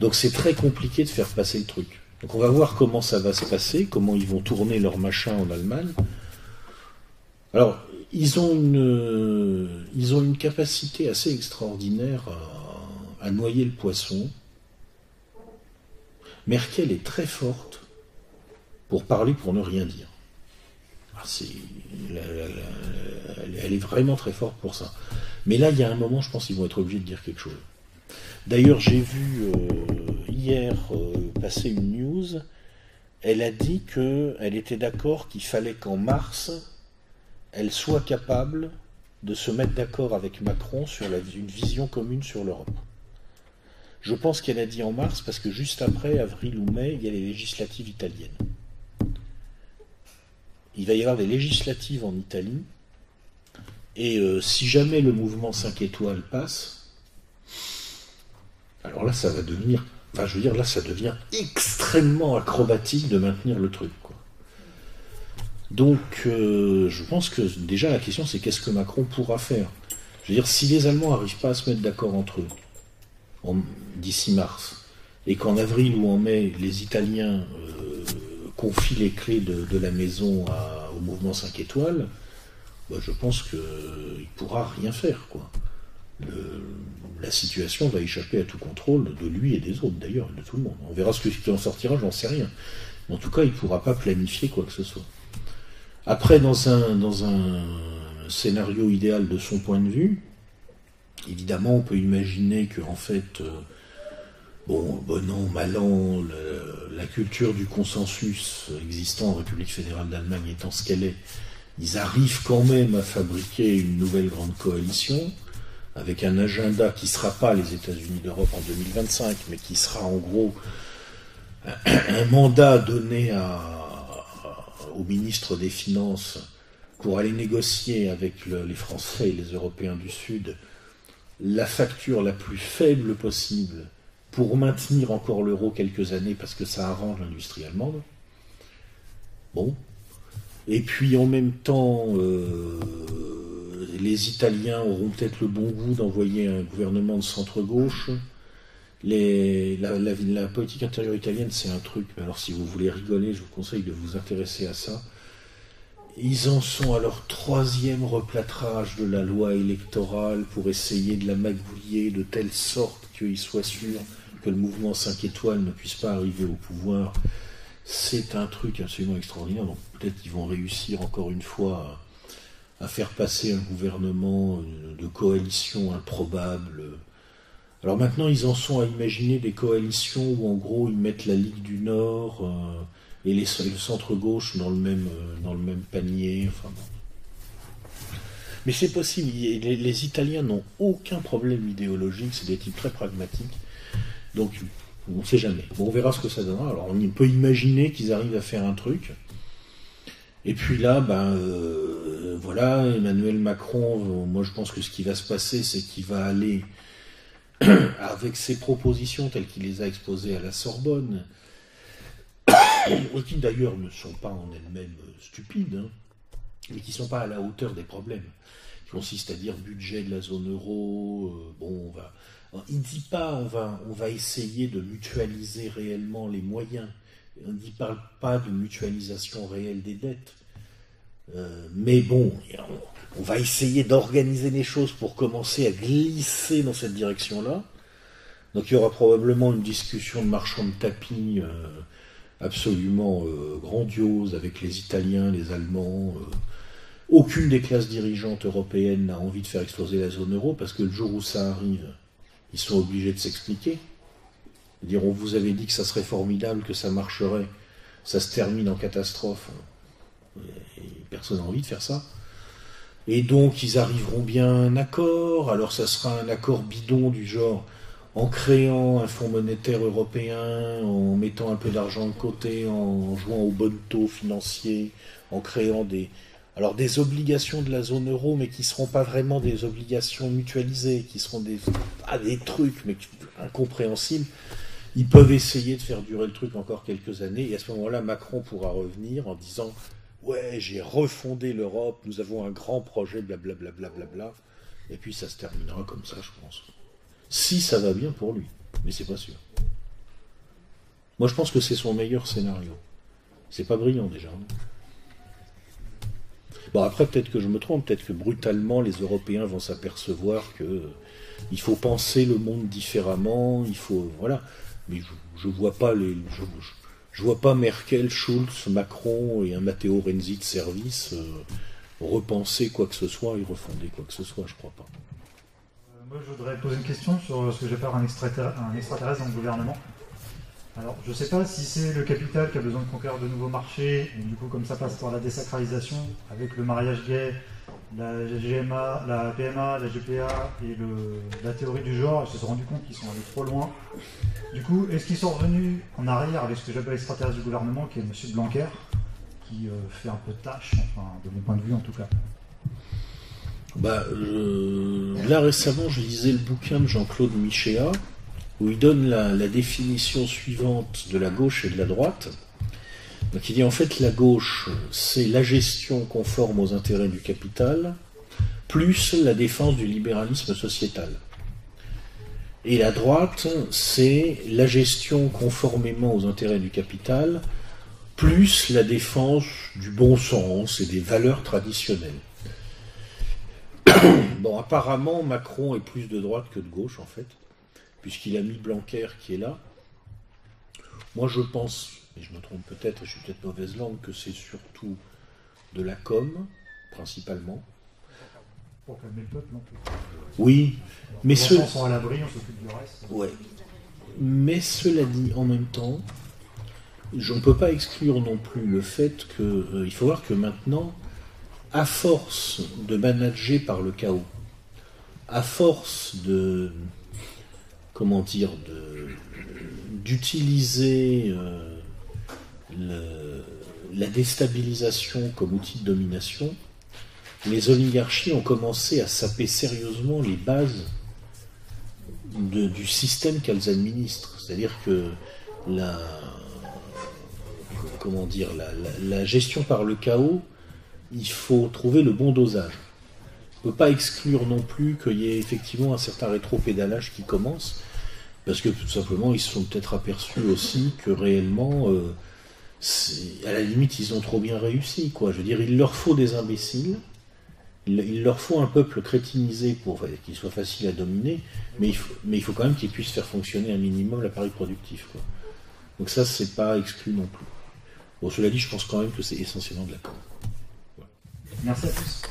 Donc c'est très compliqué de faire passer le truc. Donc on va voir comment ça va se passer, comment ils vont tourner leur machin en Allemagne. Alors, ils ont une, une capacité assez extraordinaire noyer le poisson. Merkel est très forte pour parler pour ne rien dire. Ah, elle est vraiment très forte pour ça. Mais là, il y a un moment, je pense qu'ils vont être obligés de dire quelque chose. D'ailleurs, j'ai vu euh, hier euh, passer une news. Elle a dit qu'elle était d'accord qu'il fallait qu'en mars, elle soit capable de se mettre d'accord avec Macron sur une vision commune sur l'Europe. Je pense qu'elle a dit en mars parce que juste après, avril ou mai, il y a les législatives italiennes. Il va y avoir des législatives en Italie. Et euh, si jamais le mouvement 5 étoiles passe, alors là, ça va devenir, enfin, je veux dire, là, ça devient extrêmement acrobatique de maintenir le truc. Donc, euh, je pense que déjà la question, c'est qu'est-ce que Macron pourra faire? Je veux dire, si les Allemands n'arrivent pas à se mettre d'accord entre eux d'ici mars, et qu'en avril ou en mai, les Italiens euh, confient les clés de, la maison au mouvement 5 étoiles, bah, je pense qu'il ne pourra rien faire. Quoi la situation va échapper à tout contrôle de lui et des autres d'ailleurs, de tout le monde. On verra ce qui en sortira, j'en sais rien. En tout cas, il ne pourra pas planifier quoi que ce soit. Après, dans un scénario idéal de son point de vue, évidemment, on peut imaginer que en fait, euh, bon, bon an, mal an, la culture du consensus existant en République fédérale d'Allemagne étant ce qu'elle est, ils arrivent quand même à fabriquer une nouvelle grande coalition avec un agenda qui ne sera pas les États-Unis d'Europe en 2025, mais qui sera en gros un mandat donné au ministre des Finances pour aller négocier avec les Français et les Européens du Sud la facture la plus faible possible pour maintenir encore l'euro quelques années parce que ça arrange l'industrie allemande. Bon. Et puis en même temps, euh, les Italiens auront peut-être le bon goût d'envoyer un gouvernement de centre-gauche. La, la, politique intérieure italienne, c'est un truc. Alors, si vous voulez rigoler, je vous conseille de vous intéresser à ça. Ils en sont à leur troisième replâtrage de la loi électorale pour essayer de la magouiller de telle sorte qu'ils soient sûrs que le mouvement 5 étoiles ne puisse pas arriver au pouvoir. C'est un truc absolument extraordinaire. Donc peut-être qu'ils vont réussir encore une fois à, faire passer un gouvernement de coalition improbable. Alors maintenant, ils en sont à imaginer des coalitions où en gros ils mettent la Ligue du Nord. Euh, et le centre-gauche dans, le même, euh, dans le même panier. Enfin, Mais c'est possible, les, Italiens n'ont aucun problème idéologique, c'est des types très pragmatiques. Donc on ne sait jamais. on verra ce que ça donnera. Alors on peut imaginer qu'ils arrivent à faire un truc. Et puis là, ben euh, voilà, Emmanuel Macron, moi je pense que ce qui va se passer, c'est qu'il va aller avec ses propositions telles qu'il les a exposées à la Sorbonne, qui d'ailleurs ne sont pas en elles-mêmes euh, stupides, hein, mais qui ne sont pas à la hauteur des problèmes, qui consistent à dire budget de la zone euro, euh, bon, on va... Il ne dit pas on va, on va essayer de mutualiser réellement les moyens, on ne parle pas de mutualisation réelle des dettes, euh, mais bon, on, va essayer d'organiser les choses pour commencer à glisser dans cette direction-là. Donc il y aura probablement une discussion de marchand de tapis absolument euh, grandiose avec les Italiens, les Allemands. Euh. aucune des classes dirigeantes européennes n'a envie de faire exploser la zone euro parce que le jour où ça arrive, ils sont obligés de s'expliquer. Dire on vous avait dit que ça serait formidable, que ça marcherait, ça se termine en catastrophe. personne n'a envie de faire ça. Et donc ils arriveront bien à un accord, alors ça sera un accord bidon du genre en créant un fonds monétaire européen, en mettant un peu d'argent de côté, en jouant au bon taux financier, en créant des, alors des obligations de la zone euro, mais qui ne seront pas vraiment des obligations mutualisées, qui seront des, des trucs, mais incompréhensibles. Ils peuvent essayer de faire durer le truc encore quelques années, et à ce moment-là, Macron pourra revenir en disant Ouais, j'ai refondé l'Europe, nous avons un grand projet, blablabla, bla, bla, bla, et puis ça se terminera comme ça, je pense si ça va bien pour lui. Mais c'est pas sûr. Moi, je pense que c'est son meilleur scénario. C'est pas brillant déjà. Hein. Bon, après, peut-être que je me trompe, peut-être que brutalement, les Européens vont s'apercevoir que il faut penser le monde différemment, il faut. Voilà. Mais je, vois pas les. Je, vois pas Merkel, Schulz, Macron et un Matteo Renzi de service euh, repenser quoi que ce soit et refonder quoi que ce soit, je crois pas
je voudrais poser une question sur ce que faire un, extraterrestre, dans le gouvernement. Alors, je ne sais pas si c'est le capital qui a besoin de conquérir de nouveaux marchés, et du coup, comme ça passe par la désacralisation, avec le mariage gay, la GMA, la PMA, la GPA et la théorie du genre, ils se sont rendus compte qu'ils sont allés trop loin. Du coup, est-ce qu'ils sont revenus en arrière avec ce que j'appelle l'extraterrestre du gouvernement, qui est M. Blanquer, qui euh, fait un peu tâche, enfin, de mon point de vue en tout cas?
Bah, Là récemment, je lisais le bouquin de Jean-Claude Michéa, où il donne la, définition suivante de la gauche et de la droite. Donc il dit en fait la gauche, c'est la gestion conforme aux intérêts du capital, plus la défense du libéralisme sociétal. Et la droite, c'est la gestion conformément aux intérêts du capital, plus la défense du bon sens et des valeurs traditionnelles. bon, apparemment, Macron est plus de droite que de gauche, en fait, puisqu'il a mis Blanquer qui est là. Moi, je pense, et je me trompe peut-être, je suis peut-être mauvaise langue, que c'est surtout de la com, principalement.
Pour calmer le peuple, non
Oui, mais
ce... sont à l'abri, on s'occupe du reste.
Ouais. Mais cela dit, en même temps, je ne peux pas exclure non plus le fait que euh, il faut voir que maintenant, à force de manager par le chaos, à force de comment d'utiliser euh,
la déstabilisation comme outil de domination, les oligarchies ont commencé à saper sérieusement les bases du système qu'elles administrent. C'est-à-dire que la, gestion par le chaos, il faut trouver le bon dosage. On ne peut pas exclure non plus qu'il y ait effectivement un certain rétro-pédalage qui commence, parce que tout simplement ils se sont peut-être aperçus aussi que réellement, euh, à la limite, ils ont trop bien réussi. Je veux dire, il leur faut des imbéciles, il, leur faut un peuple crétinisé pour qu'il soit facile à dominer, mais il faut, quand même qu'ils puissent faire fonctionner un minimum l'appareil productif. Donc ça, c'est pas exclu non plus. Bon, cela dit, je pense quand même que c'est essentiellement de la com.
Merci à tous.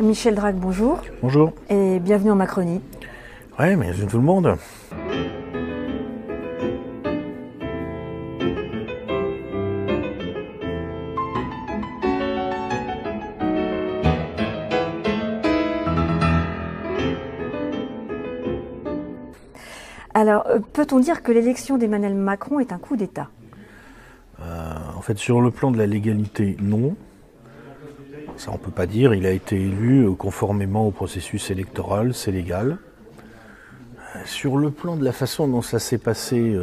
Michel Drac, bonjour.
Bonjour.
Et bienvenue en Macronie.
Ouais, mais tout le monde.
Alors, euh, peut-on dire que l'élection d'Emmanuel Macron est un coup d'État?
Euh, En fait, sur le plan de la légalité, non. Ça, on ne peut pas dire. Il a été élu euh, conformément au processus électoral, c'est légal. Sur le plan de la façon dont ça s'est passé,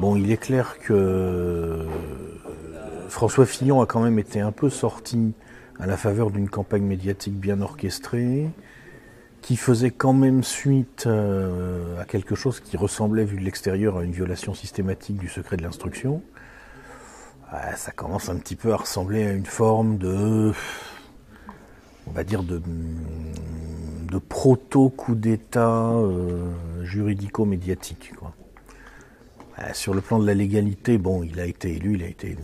bon, il est clair que François Fillon a quand même été un peu sorti à la faveur d'une campagne médiatique bien orchestrée qui faisait quand même suite euh, à quelque chose qui ressemblait, vu de l'extérieur, à une violation systématique du secret de l'instruction. ça commence un petit peu à ressembler à une forme de, on va dire, de, de proto-coup d'État euh, juridico-médiatique. sur le plan de la légalité, bon, il a été élu, il a été élu.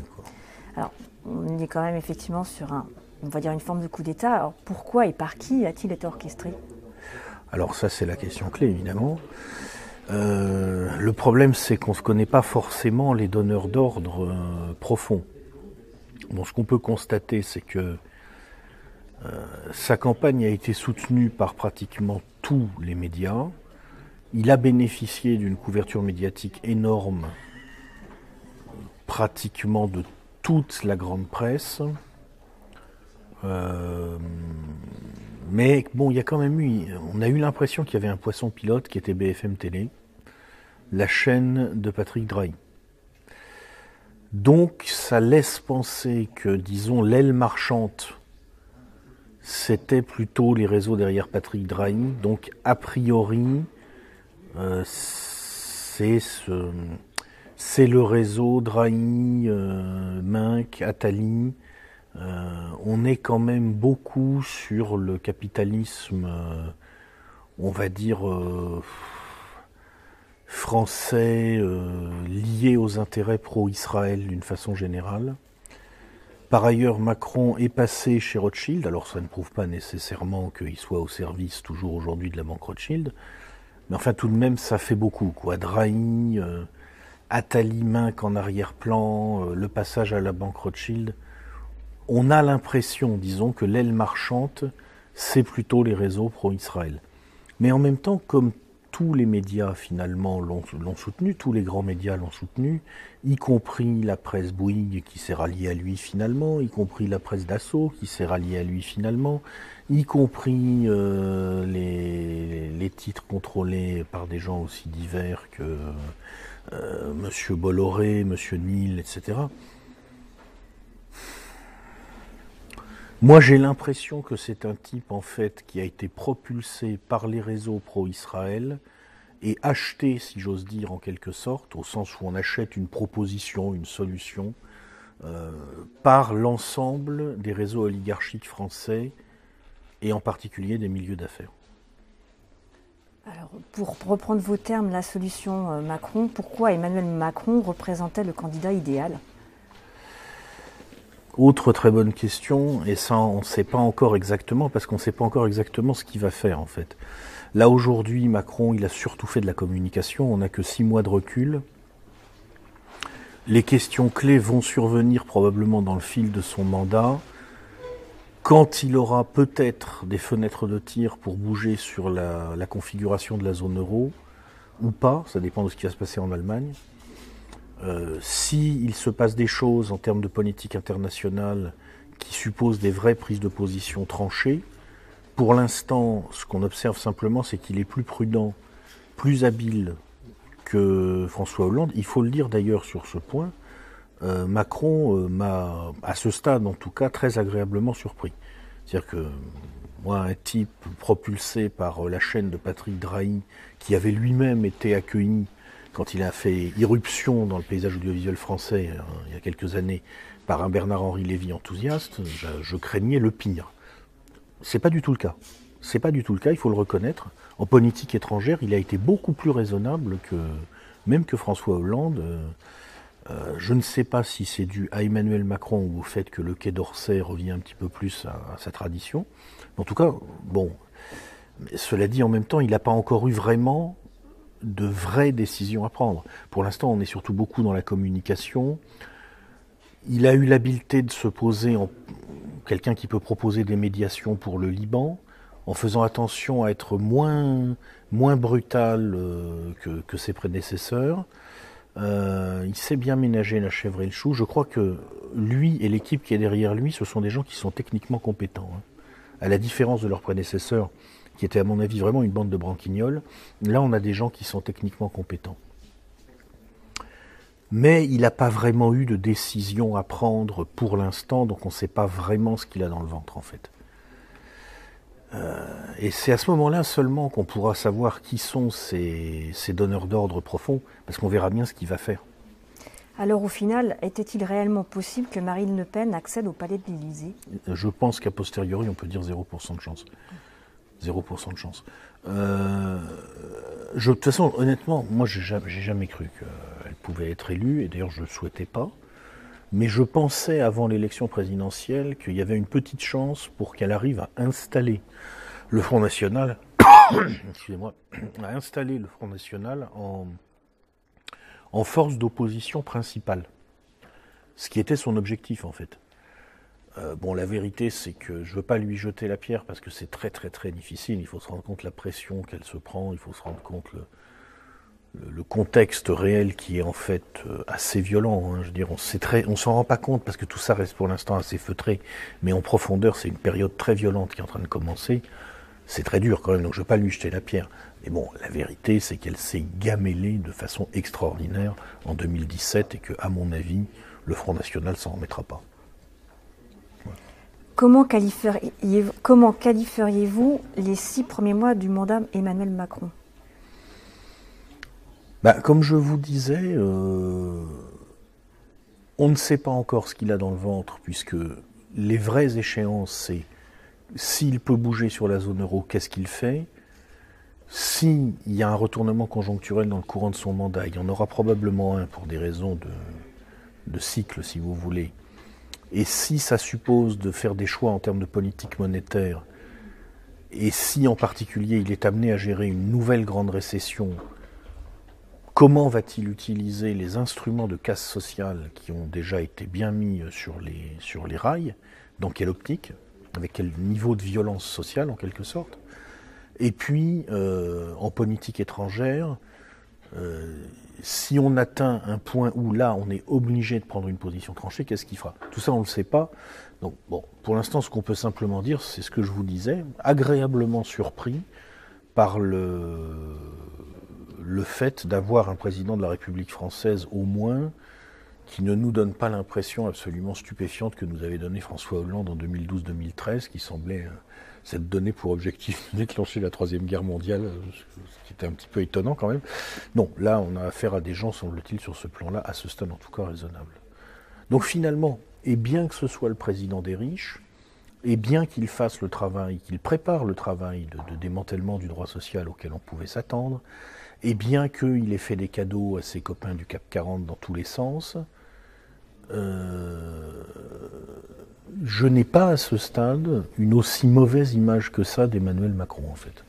Alors, on est quand même effectivement sur un, on va dire une forme de coup d'État. Alors, pourquoi et par qui a-t-il été orchestré?
Alors ça c'est la question clé évidemment. Euh, le problème c'est qu'on ne connaît pas forcément les donneurs d'ordre euh, profonds. Bon, ce qu'on peut constater c'est que euh, sa campagne a été soutenue par pratiquement tous les médias. Il a bénéficié d'une couverture médiatique énorme, pratiquement de toute la grande presse. Mais bon, il y a quand même eu, on a eu l'impression qu'il y avait un poisson pilote qui était BFM Télé, la chaîne de Patrick Drahi. Donc ça laisse penser que, disons, l'aile marchante, c'était plutôt les réseaux derrière Patrick Drahi. Donc a priori, euh, c'est ce, c'est le réseau Drahi, euh, Minc, Attali, euh, on est quand même beaucoup sur le capitalisme, euh, on va dire, euh, français lié aux intérêts pro-Israël d'une façon générale. Par ailleurs, Macron est passé chez Rothschild, alors ça ne prouve pas nécessairement qu'il soit au service toujours aujourd'hui de la banque Rothschild, mais enfin tout de même ça fait beaucoup. Drahi, Attali Minc en arrière-plan, le passage à la banque Rothschild, on a l'impression, disons, que l'aile marchante, c'est plutôt les réseaux pro-Israël. Mais en même temps, comme tous les médias finalement l'ont soutenu, tous les grands médias l'ont soutenu, y compris la presse Bouygues qui s'est ralliée à lui finalement, y compris la presse Dassault qui s'est ralliée à lui finalement, y compris euh, les, titres contrôlés par des gens aussi divers que euh, Monsieur Bolloré, Monsieur Nil, etc. Moi, j'ai l'impression que c'est un type, en fait, qui a été propulsé par les réseaux pro-Israël et acheté, si j'ose dire, en quelque sorte, au sens où on achète une proposition, une solution, euh, par l'ensemble des réseaux oligarchiques français et en particulier des milieux d'affaires.
Alors, pour reprendre vos termes, la solution euh, Macron, pourquoi Emmanuel Macron représentait le candidat idéal?
Autre très bonne question, et ça on ne sait pas encore exactement, parce qu'on ne sait pas encore exactement ce qu'il va faire en fait. Là aujourd'hui, Macron, il a surtout fait de la communication, on n'a que six mois de recul. les questions clés vont survenir probablement dans le fil de son mandat, quand il aura peut-être des fenêtres de tir pour bouger sur la, la configuration de la zone euro, ou pas, ça dépend de ce qui va se passer en Allemagne. Euh, S'il se passe des choses en termes de politique internationale qui supposent des vraies prises de position tranchées, pour l'instant, ce qu'on observe simplement, c'est qu'il est plus prudent, plus habile que François Hollande. Il faut le dire d'ailleurs sur ce point. Euh, Macron euh, m'a, à ce stade en tout cas, très agréablement surpris. C'est-à-dire que moi, un type propulsé par la chaîne de Patrick Drahi, qui avait lui-même été accueilli quand il a fait irruption dans le paysage audiovisuel français hein, il y a quelques années par un Bernard-Henri Lévy enthousiaste, je, je craignais le pire. C'est pas du tout le cas. C'est pas du tout le cas, il faut le reconnaître. En politique étrangère, il a été beaucoup plus raisonnable que même que François Hollande. Euh, je ne sais pas si c'est dû à Emmanuel Macron ou au fait que le Quai d'Orsay revient un petit peu plus à, à sa tradition. En tout cas, bon, cela dit, en même temps, il n'a pas encore eu vraiment de vraies décisions à prendre. Pour l'instant, on est surtout beaucoup dans la communication. Il a eu l'habileté de se poser en quelqu'un qui peut proposer des médiations pour le Liban, en faisant attention à être moins, moins brutal euh, que, ses prédécesseurs. Euh, il sait bien ménager la chèvre et le chou. Je crois que lui et l'équipe qui est derrière lui, ce sont des gens qui sont techniquement compétents. Hein. À la différence de leurs prédécesseurs, qui étaient à mon avis vraiment une bande de branquignoles, là on a des gens qui sont techniquement compétents mais il n'a pas vraiment eu de décision à prendre pour l'instant, donc on ne sait pas vraiment ce qu'il a dans le ventre en fait. Euh, et c'est à ce moment-là seulement qu'on pourra savoir qui sont ces, ces donneurs d'ordre profonds, parce qu'on verra bien ce qu'il va faire.
Alors au final, était-il réellement possible que Marine Le Pen accède au palais de l'Élysée?
Je pense qu'à posteriori, on peut dire 0% de chance. 0% de chance. Euh, de toute façon, honnêtement, moi, j'ai jamais, jamais cru qu'elle pouvait être élue, et d'ailleurs, je ne le souhaitais pas. Mais je pensais, avant l'élection présidentielle, qu'il y avait une petite chance pour qu'elle arrive à installer le Front National, excusez-moi, à installer le Front National en force d'opposition principale. Ce qui était son objectif, en fait. Euh, bon, la vérité, c'est que je ne veux pas lui jeter la pierre parce que c'est très très très difficile. Il faut se rendre compte la pression qu'elle se prend, il faut se rendre compte le, contexte réel qui est en fait euh, assez violent. Hein. Je veux dire, on on s'en rend pas compte parce que tout ça reste pour l'instant assez feutré, mais en profondeur, c'est une période très violente qui est en train de commencer. C'est très dur quand même, donc je ne veux pas lui jeter la pierre. Mais bon, la vérité, c'est qu'elle s'est gamellée de façon extraordinaire en 2017 et que, à mon avis, le Front National s'en remettra pas.
Comment qualifieriez-vous, les six premiers mois du mandat Emmanuel Macron?
Bah, Comme je vous disais, euh, on ne sait pas encore ce qu'il a dans le ventre, puisque les vraies échéances, c'est s'il peut bouger sur la zone euro, qu'est-ce qu'il fait? S'il y a un retournement conjoncturel dans le courant de son mandat, il y en aura probablement un pour des raisons de cycle, si vous voulez. Et si ça suppose de faire des choix en termes de politique monétaire, et si en particulier il est amené à gérer une nouvelle grande récession, comment va-t-il utiliser les instruments de casse sociale qui ont déjà été bien mis sur les, sur les rails? Dans quelle optique? Avec quel niveau de violence sociale en quelque sorte? Et puis, euh, en politique étrangère, euh, si on atteint un point où là on est obligé de prendre une position tranchée, qu'est-ce qu'il fera? Tout ça on ne le sait pas. Donc bon, pour l'instant ce qu'on peut simplement dire, c'est ce que je vous disais, agréablement surpris par le, le fait d'avoir un président de la République française au moins qui ne nous donne pas l'impression absolument stupéfiante que nous avait donné François Hollande en 2012-2013, qui semblait s'être donné pour objectif de déclencher la Troisième Guerre mondiale, ce qui était un petit peu étonnant quand même. Non, là, on a affaire à des gens, semble-t-il, sur ce plan-là, à ce stade en tout cas raisonnable. Donc finalement, et bien que ce soit le président des riches, et bien qu'il fasse le travail, qu'il prépare le travail de, de, démantèlement du droit social auquel on pouvait s'attendre, et bien qu'il ait fait des cadeaux à ses copains du CAP 40 dans tous les sens, euh, je n'ai pas à ce stade une aussi mauvaise image que ça d'Emmanuel Macron en fait.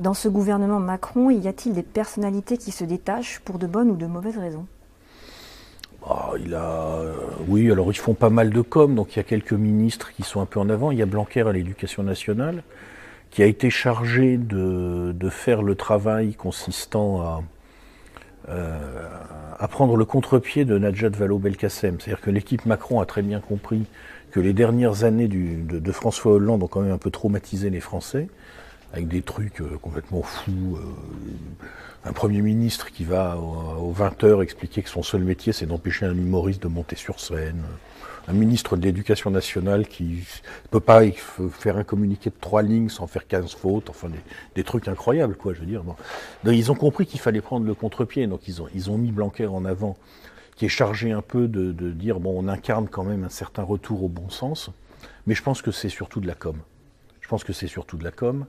Dans ce gouvernement Macron, y a-t-il des personnalités qui se détachent pour de bonnes ou de mauvaises raisons?
Ah, il a, euh, oui, alors ils font pas mal de com, donc il y a quelques ministres qui sont un peu en avant. Il y a Blanquer à l'éducation nationale, qui a été chargé de, faire le travail consistant à, euh, prendre le contre-pied de Najat Vallaud-Belkacem. C'est-à-dire que l'équipe Macron a très bien compris que les dernières années de, François Hollande ont quand même un peu traumatisé les Français, avec des trucs euh, complètement fous. Euh, un Premier ministre qui va aux 20h expliquer que son seul métier c'est d'empêcher un humoriste de monter sur scène. Un ministre de l'Éducation nationale qui ne peut pas faire un communiqué de trois lignes sans faire 15 fautes, enfin des, trucs incroyables, quoi, je veux dire. Ils ont compris qu'il fallait prendre le contre-pied, donc ils ont, ils ont mis Blanquer en avant qui est chargé un peu de, de, dire bon, on incarne quand même un certain retour au bon sens, mais je pense que c'est surtout de la com. Je pense que c'est surtout de la com.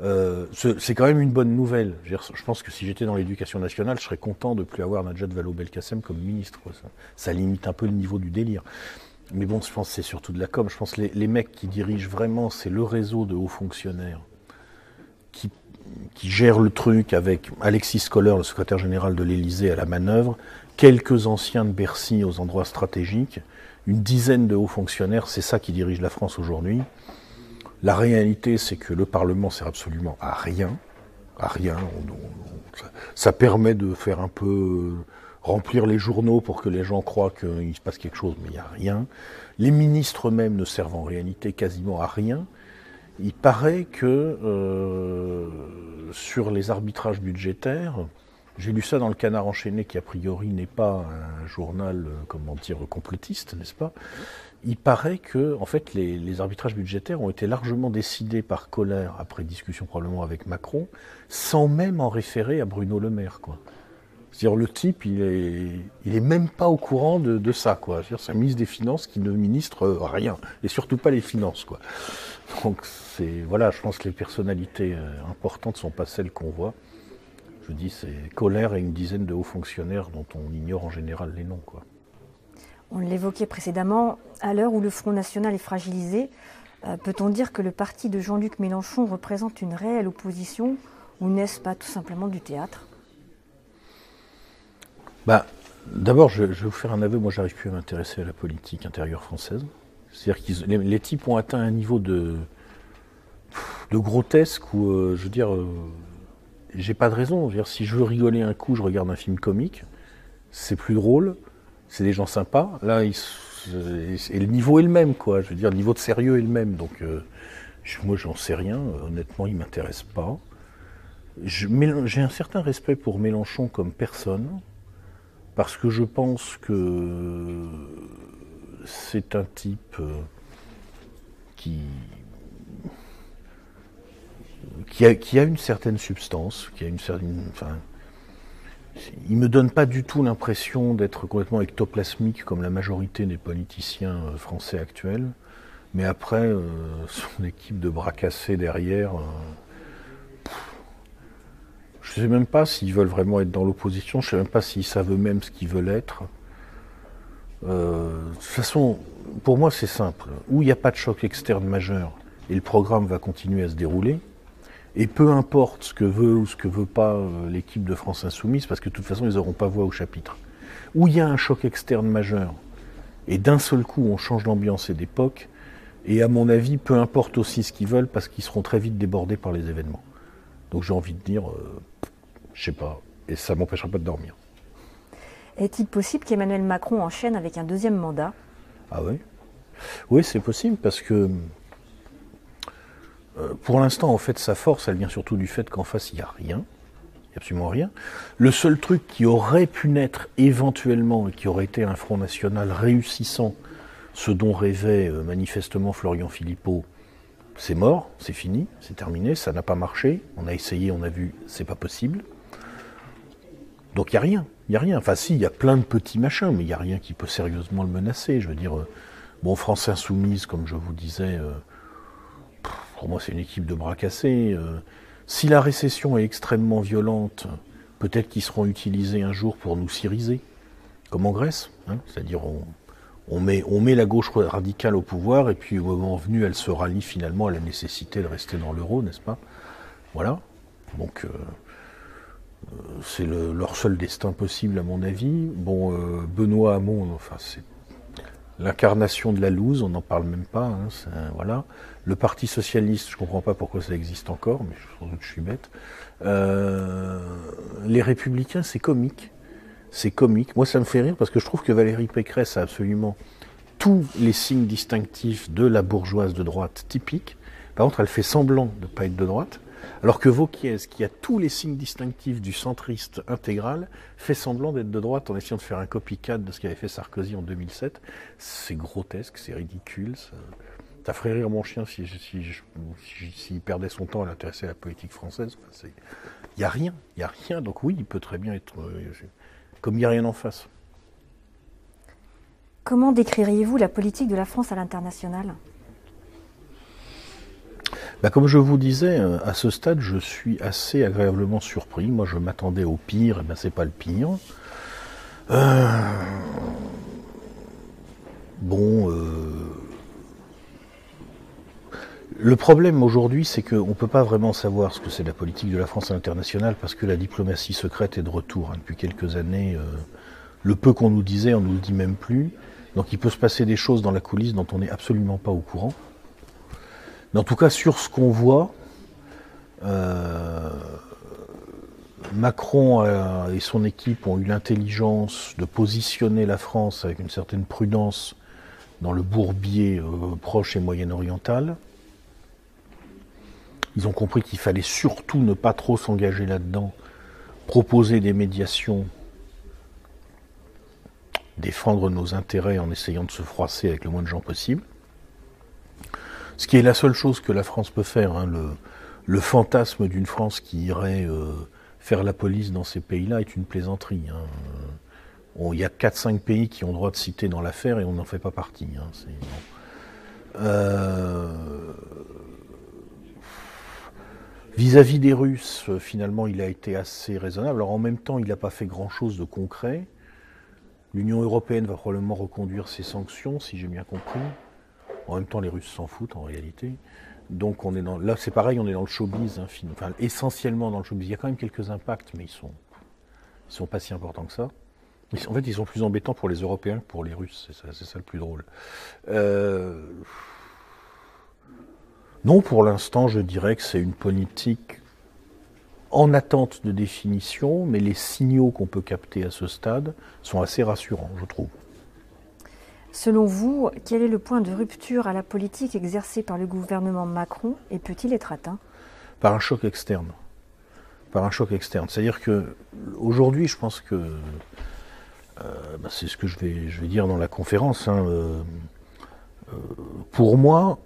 Euh, c'est quand même une bonne nouvelle. Je, pense que si j'étais dans l'éducation nationale, je serais content de plus avoir Najat Vallaud-Belkacem comme ministre. Ça, ça, limite un peu le niveau du délire. Mais bon, je pense que c'est surtout de la com. Je pense que les, mecs qui dirigent vraiment, c'est le réseau de hauts fonctionnaires qui, qui gère le truc avec Alexis Kohler, le secrétaire général de l'Élysée, à la manœuvre, quelques anciens de Bercy aux endroits stratégiques, une dizaine de hauts fonctionnaires, c'est ça qui dirige la France aujourd'hui. La réalité, c'est que le Parlement sert absolument à rien, à rien. Ça permet de faire un peu remplir les journaux pour que les gens croient qu'il se passe quelque chose, mais il n'y a rien. Les ministres eux-mêmes ne servent en réalité quasiment à rien. Il paraît que euh, sur les arbitrages budgétaires, j'ai lu ça dans le Canard enchaîné, qui a priori n'est pas un journal, comment dire, complotiste, n'est-ce pas? Il paraît que, en fait, les, arbitrages budgétaires ont été largement décidés par Colère, après discussion probablement avec Macron, sans même en référer à Bruno Le Maire. C'est-à-dire le type, il est, même pas au courant de, ça. C'est un ministre des Finances qui ne ministre rien, et surtout pas les finances. Donc c'est, voilà, je pense que les personnalités importantes sont pas celles qu'on voit. Je dis, c'est Colère et une dizaine de hauts fonctionnaires dont on ignore en général les noms.
On l'évoquait précédemment, à l'heure où le Front National est fragilisé, euh, peut-on dire que le parti de Jean-Luc Mélenchon représente une réelle opposition ou n'est-ce pas tout simplement du théâtre?
Bah, D'abord, je, vais vous faire un aveu, moi j'arrive plus à m'intéresser à la politique intérieure française. C'est-à-dire que les, types ont atteint un niveau de, de grotesque où, euh, je veux dire, euh, j'ai pas de raison. Si je veux rigoler un coup, je regarde un film comique. C'est plus drôle. C'est des gens sympas. Là, et le niveau est le même, quoi. Je veux dire, le niveau de sérieux est le même. Donc, euh, moi, j'en sais rien. Honnêtement, il m'intéresse pas. J'ai un certain respect pour Mélenchon comme personne, parce que je pense que c'est un type qui, qui a, qui a, une certaine substance, qui a une certaine. Il me donne pas du tout l'impression d'être complètement ectoplasmique comme la majorité des politiciens français actuels. Mais après, euh, son équipe de bras cassés derrière. Euh, je ne sais même pas s'ils veulent vraiment être dans l'opposition. Je ne sais même pas s'ils savent eux-mêmes ce qu'ils veulent être. Euh, de toute façon, pour moi, c'est simple. Où il n'y a pas de choc externe majeur et le programme va continuer à se dérouler, et peu importe ce que veut ou ce que veut pas euh, l'équipe de France Insoumise, parce que de toute façon, ils n'auront pas voix au chapitre. Où il y a un choc externe majeur, et d'un seul coup, on change l'ambiance et d'époque, et à mon avis, peu importe aussi ce qu'ils veulent, parce qu'ils seront très vite débordés par les événements. Donc j'ai envie de dire, euh, je sais pas, et ça m'empêchera pas de dormir.
Est-il possible qu'Emmanuel Macron enchaîne avec un deuxième mandat?
Ah oui Oui, c'est possible, parce que pour l'instant, en fait, sa force, elle vient surtout du fait qu'en face, il n'y a rien. Il n'y a absolument rien. Le seul truc qui aurait pu naître éventuellement et qui aurait été un Front National réussissant, ce dont rêvait euh, manifestement Florian Philippot, c'est mort, c'est fini, c'est terminé, ça n'a pas marché. On a essayé, on a vu, c'est pas possible. Donc il n'y a rien. Il n'y a rien. Enfin, si, il y a plein de petits machins, mais il n'y a rien qui peut sérieusement le menacer. Je veux dire, euh, bon, France Insoumise, comme je vous disais, euh, pour moi, c'est une équipe de bras cassés. Euh, si la récession est extrêmement violente, peut-être qu'ils seront utilisés un jour pour nous syriser, comme en Grèce. Hein C'est-à-dire, on, met, la gauche radicale au pouvoir, et puis au moment venu, elle se rallie finalement à la nécessité de rester dans l'euro, n'est-ce pas? Voilà. Donc, euh, c'est leur seul destin possible, à mon avis. Bon, euh, Benoît Hamon, enfin, c'est l'incarnation de la loose, on n'en parle même pas. Hein, voilà. Le Parti socialiste, je ne comprends pas pourquoi ça existe encore, mais sans doute je suis bête. Euh, les Républicains, c'est comique. C'est comique. Moi, ça me fait rire parce que je trouve que Valérie Pécresse a absolument tous les signes distinctifs de la bourgeoise de droite typique. Par contre, elle fait semblant de ne pas être de droite. Alors que Vauquiez, qui a tous les signes distinctifs du centriste intégral, fait semblant d'être de droite en essayant de faire un copycat de ce qu'avait fait Sarkozy en 2007. C'est grotesque, c'est ridicule. Ferait rire mon chien s'il si, perdait son temps à l'intéresser à la politique française. Il n'y a rien, il n'y a rien. Donc oui, il peut très bien être euh, comme il n'y a rien en face.
Comment décririez-vous la politique de la France à l'international?
Bah, comme je vous disais, euh, à ce stade, je suis assez agréablement surpris. Moi, je m'attendais au pire, et ben c'est pas le pire. Euh, bon, euh, le problème aujourd'hui, c'est qu'on ne peut pas vraiment savoir ce que c'est la politique de la France à l'international parce que la diplomatie secrète est de retour. Hein. Depuis quelques années, le peu qu'on nous disait, on nous le dit même plus. Donc il peut se passer des choses dans la coulisse dont on n'est absolument pas au courant. Mais en tout cas, sur ce qu'on voit, euh, Macron et son équipe ont eu l'intelligence de positionner la France avec une certaine prudence dans le bourbier euh, proche et moyen-oriental. Ils ont compris qu'il fallait surtout ne pas trop s'engager là-dedans, proposer des médiations, défendre nos intérêts en essayant de se froisser avec le moins de gens possible. Ce qui est la seule chose que la France peut faire. Hein, le, fantasme d'une France qui irait euh, faire la police dans ces pays-là est une plaisanterie. Hein. Il y a 4-5 pays qui ont droit de citer dans l'affaire et on n'en fait pas partie. Hein, euh, vis-à-vis des Russes, finalement, il a été assez raisonnable. Alors en même temps, il n'a pas fait grand-chose de concret. L'Union européenne va probablement reconduire ses sanctions, si j'ai bien compris. En même temps, les Russes s'en foutent en réalité. Donc on est dans, là, c'est pareil, on est dans le showbiz, hein, enfin, essentiellement dans le showbiz. Il y a quand même quelques impacts, mais ils sont, sont pas si importants que ça. En fait, ils sont plus embêtants pour les Européens que pour les Russes. C'est ça, ça, le plus drôle. Euh, non, pour l'instant, je dirais que c'est une politique en attente de définition, mais les signaux qu'on peut capter à ce stade sont assez rassurants, je trouve.
Selon vous, quel est le point de rupture à la politique exercée par le gouvernement Macron et peut-il être atteint?
Par un choc externe. Par un choc externe. C'est-à-dire que aujourd'hui, je pense que euh, bah, c'est ce que je vais, je vais dire dans la conférence. Hein, euh, euh, pour moi,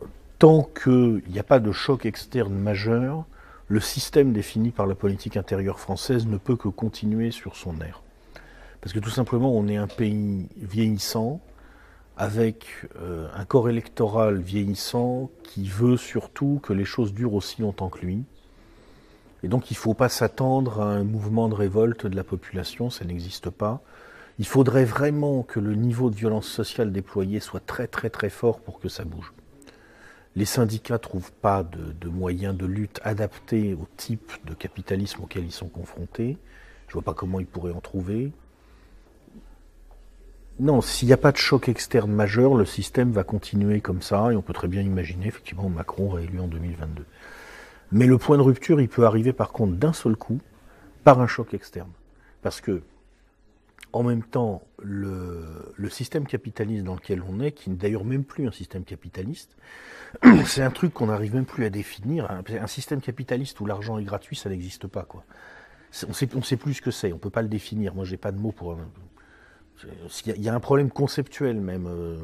tant qu'il n'y a pas de choc externe majeur, le système défini par la politique intérieure française ne peut que continuer sur son air. Parce que tout simplement, on est un pays vieillissant, avec euh, un corps électoral vieillissant qui veut surtout que les choses durent aussi longtemps que lui. Et donc il ne faut pas s'attendre à un mouvement de révolte de la population, ça n'existe pas. Il faudrait vraiment que le niveau de violence sociale déployé soit très très très fort pour que ça bouge. Les syndicats ne trouvent pas de, moyens de lutte adaptés au type de capitalisme auquel ils sont confrontés. Je ne vois pas comment ils pourraient en trouver. Non, s'il n'y a pas de choc externe majeur, le système va continuer comme ça, et on peut très bien imaginer effectivement Macron réélu en 2022. Mais le point de rupture, il peut arriver par contre d'un seul coup, par un choc externe. Parce que, en même temps, le, système capitaliste dans lequel on est, qui n'est d'ailleurs même plus un système capitaliste, c'est un truc qu'on n'arrive même plus à définir. Un, système capitaliste où l'argent est gratuit, ça n'existe pas. Quoi. On sait, ne sait plus ce que c'est, on ne peut pas le définir. Moi, j'ai pas de mots pour, il y a un problème conceptuel même. Euh,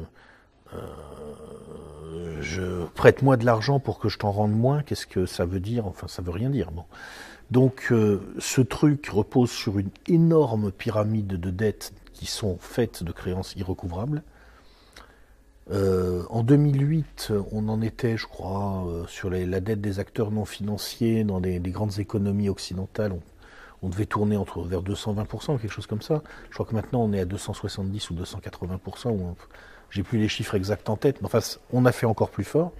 euh, je prête-moi de l'argent pour que je t'en rende moins. Qu'est-ce que ça veut dire? Enfin, ça veut rien dire. Donc, euh, ce truc repose sur une énorme pyramide de dettes qui sont faites de créances irrecouvrables. en 2008, on en était, je crois, sur la dette des acteurs non financiers dans des, grandes économies occidentales on devait tourner entre vers 220%, quelque chose comme ça. Je crois que maintenant on est à 270 ou 280%, ou j'ai plus les chiffres exacts en tête, mais enfin on a fait encore plus fort.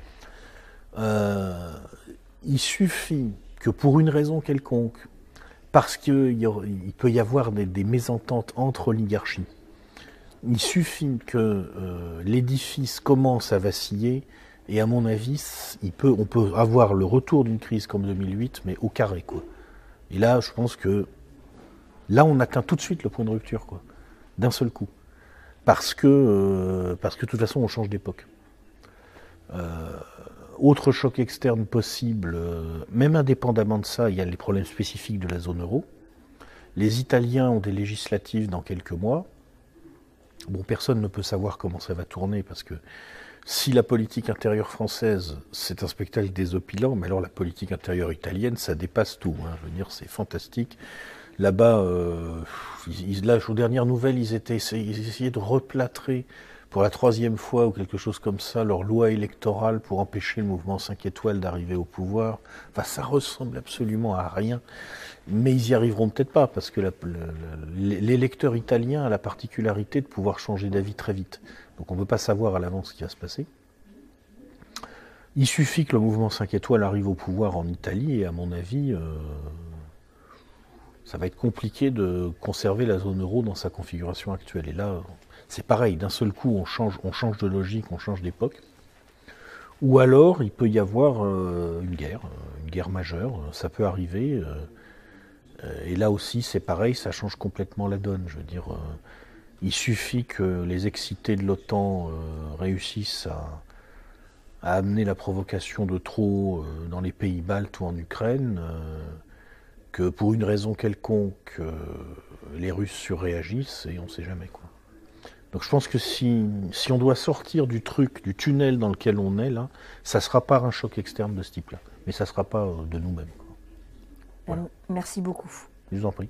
Euh, il suffit que pour une raison quelconque, parce qu'il peut y avoir des, mésententes entre oligarchies. Il suffit que euh, l'édifice commence à vaciller, et à mon avis, il peut, on peut avoir le retour d'une crise comme 2008, mais au carré. Quoi. Et là, je pense que là, on atteint tout de suite le point de rupture, d'un seul coup. Parce que, euh, parce que de toute façon, on change d'époque. Euh, autre choc externe possible, euh, même indépendamment de ça, il y a les problèmes spécifiques de la zone euro. Les Italiens ont des législatives dans quelques mois. Bon, personne ne peut savoir comment ça va tourner parce que si la politique intérieure française, c'est un spectacle désopilant, mais alors la politique intérieure italienne, ça dépasse tout. Hein. Je veux dire, c'est fantastique. Là-bas, euh, aux dernières nouvelles, ils, ils essayaient de replâtrer pour la troisième fois ou quelque chose comme ça leur loi électorale pour empêcher le mouvement 5 étoiles d'arriver au pouvoir. Enfin, ça ressemble absolument à rien. Mais ils y arriveront peut-être pas parce que l'électeur italien a la particularité de pouvoir changer d'avis très vite. Donc on ne peut pas savoir à l'avance ce qui va se passer. Il suffit que le mouvement 5 étoiles arrive au pouvoir en Italie et à mon avis, euh, ça va être compliqué de conserver la zone euro dans sa configuration actuelle. Et là, c'est pareil, d'un seul coup, on change, on change de logique, on change d'époque. Ou alors, il peut y avoir euh, une guerre, euh, une guerre majeure, ça peut arriver. Euh, et là aussi, c'est pareil, ça change complètement la donne. Je veux dire, il suffit que les excités de l'OTAN réussissent à, amener la provocation de trop dans les pays baltes ou en Ukraine, que pour une raison quelconque, les Russes surréagissent et on ne sait jamais quoi. Donc je pense que si, si, on doit sortir du truc, du tunnel dans lequel on est là, ça sera pas un choc externe de ce type-là, mais ça sera pas euh, de nous-mêmes.
Merci beaucoup.
Je vous en prie.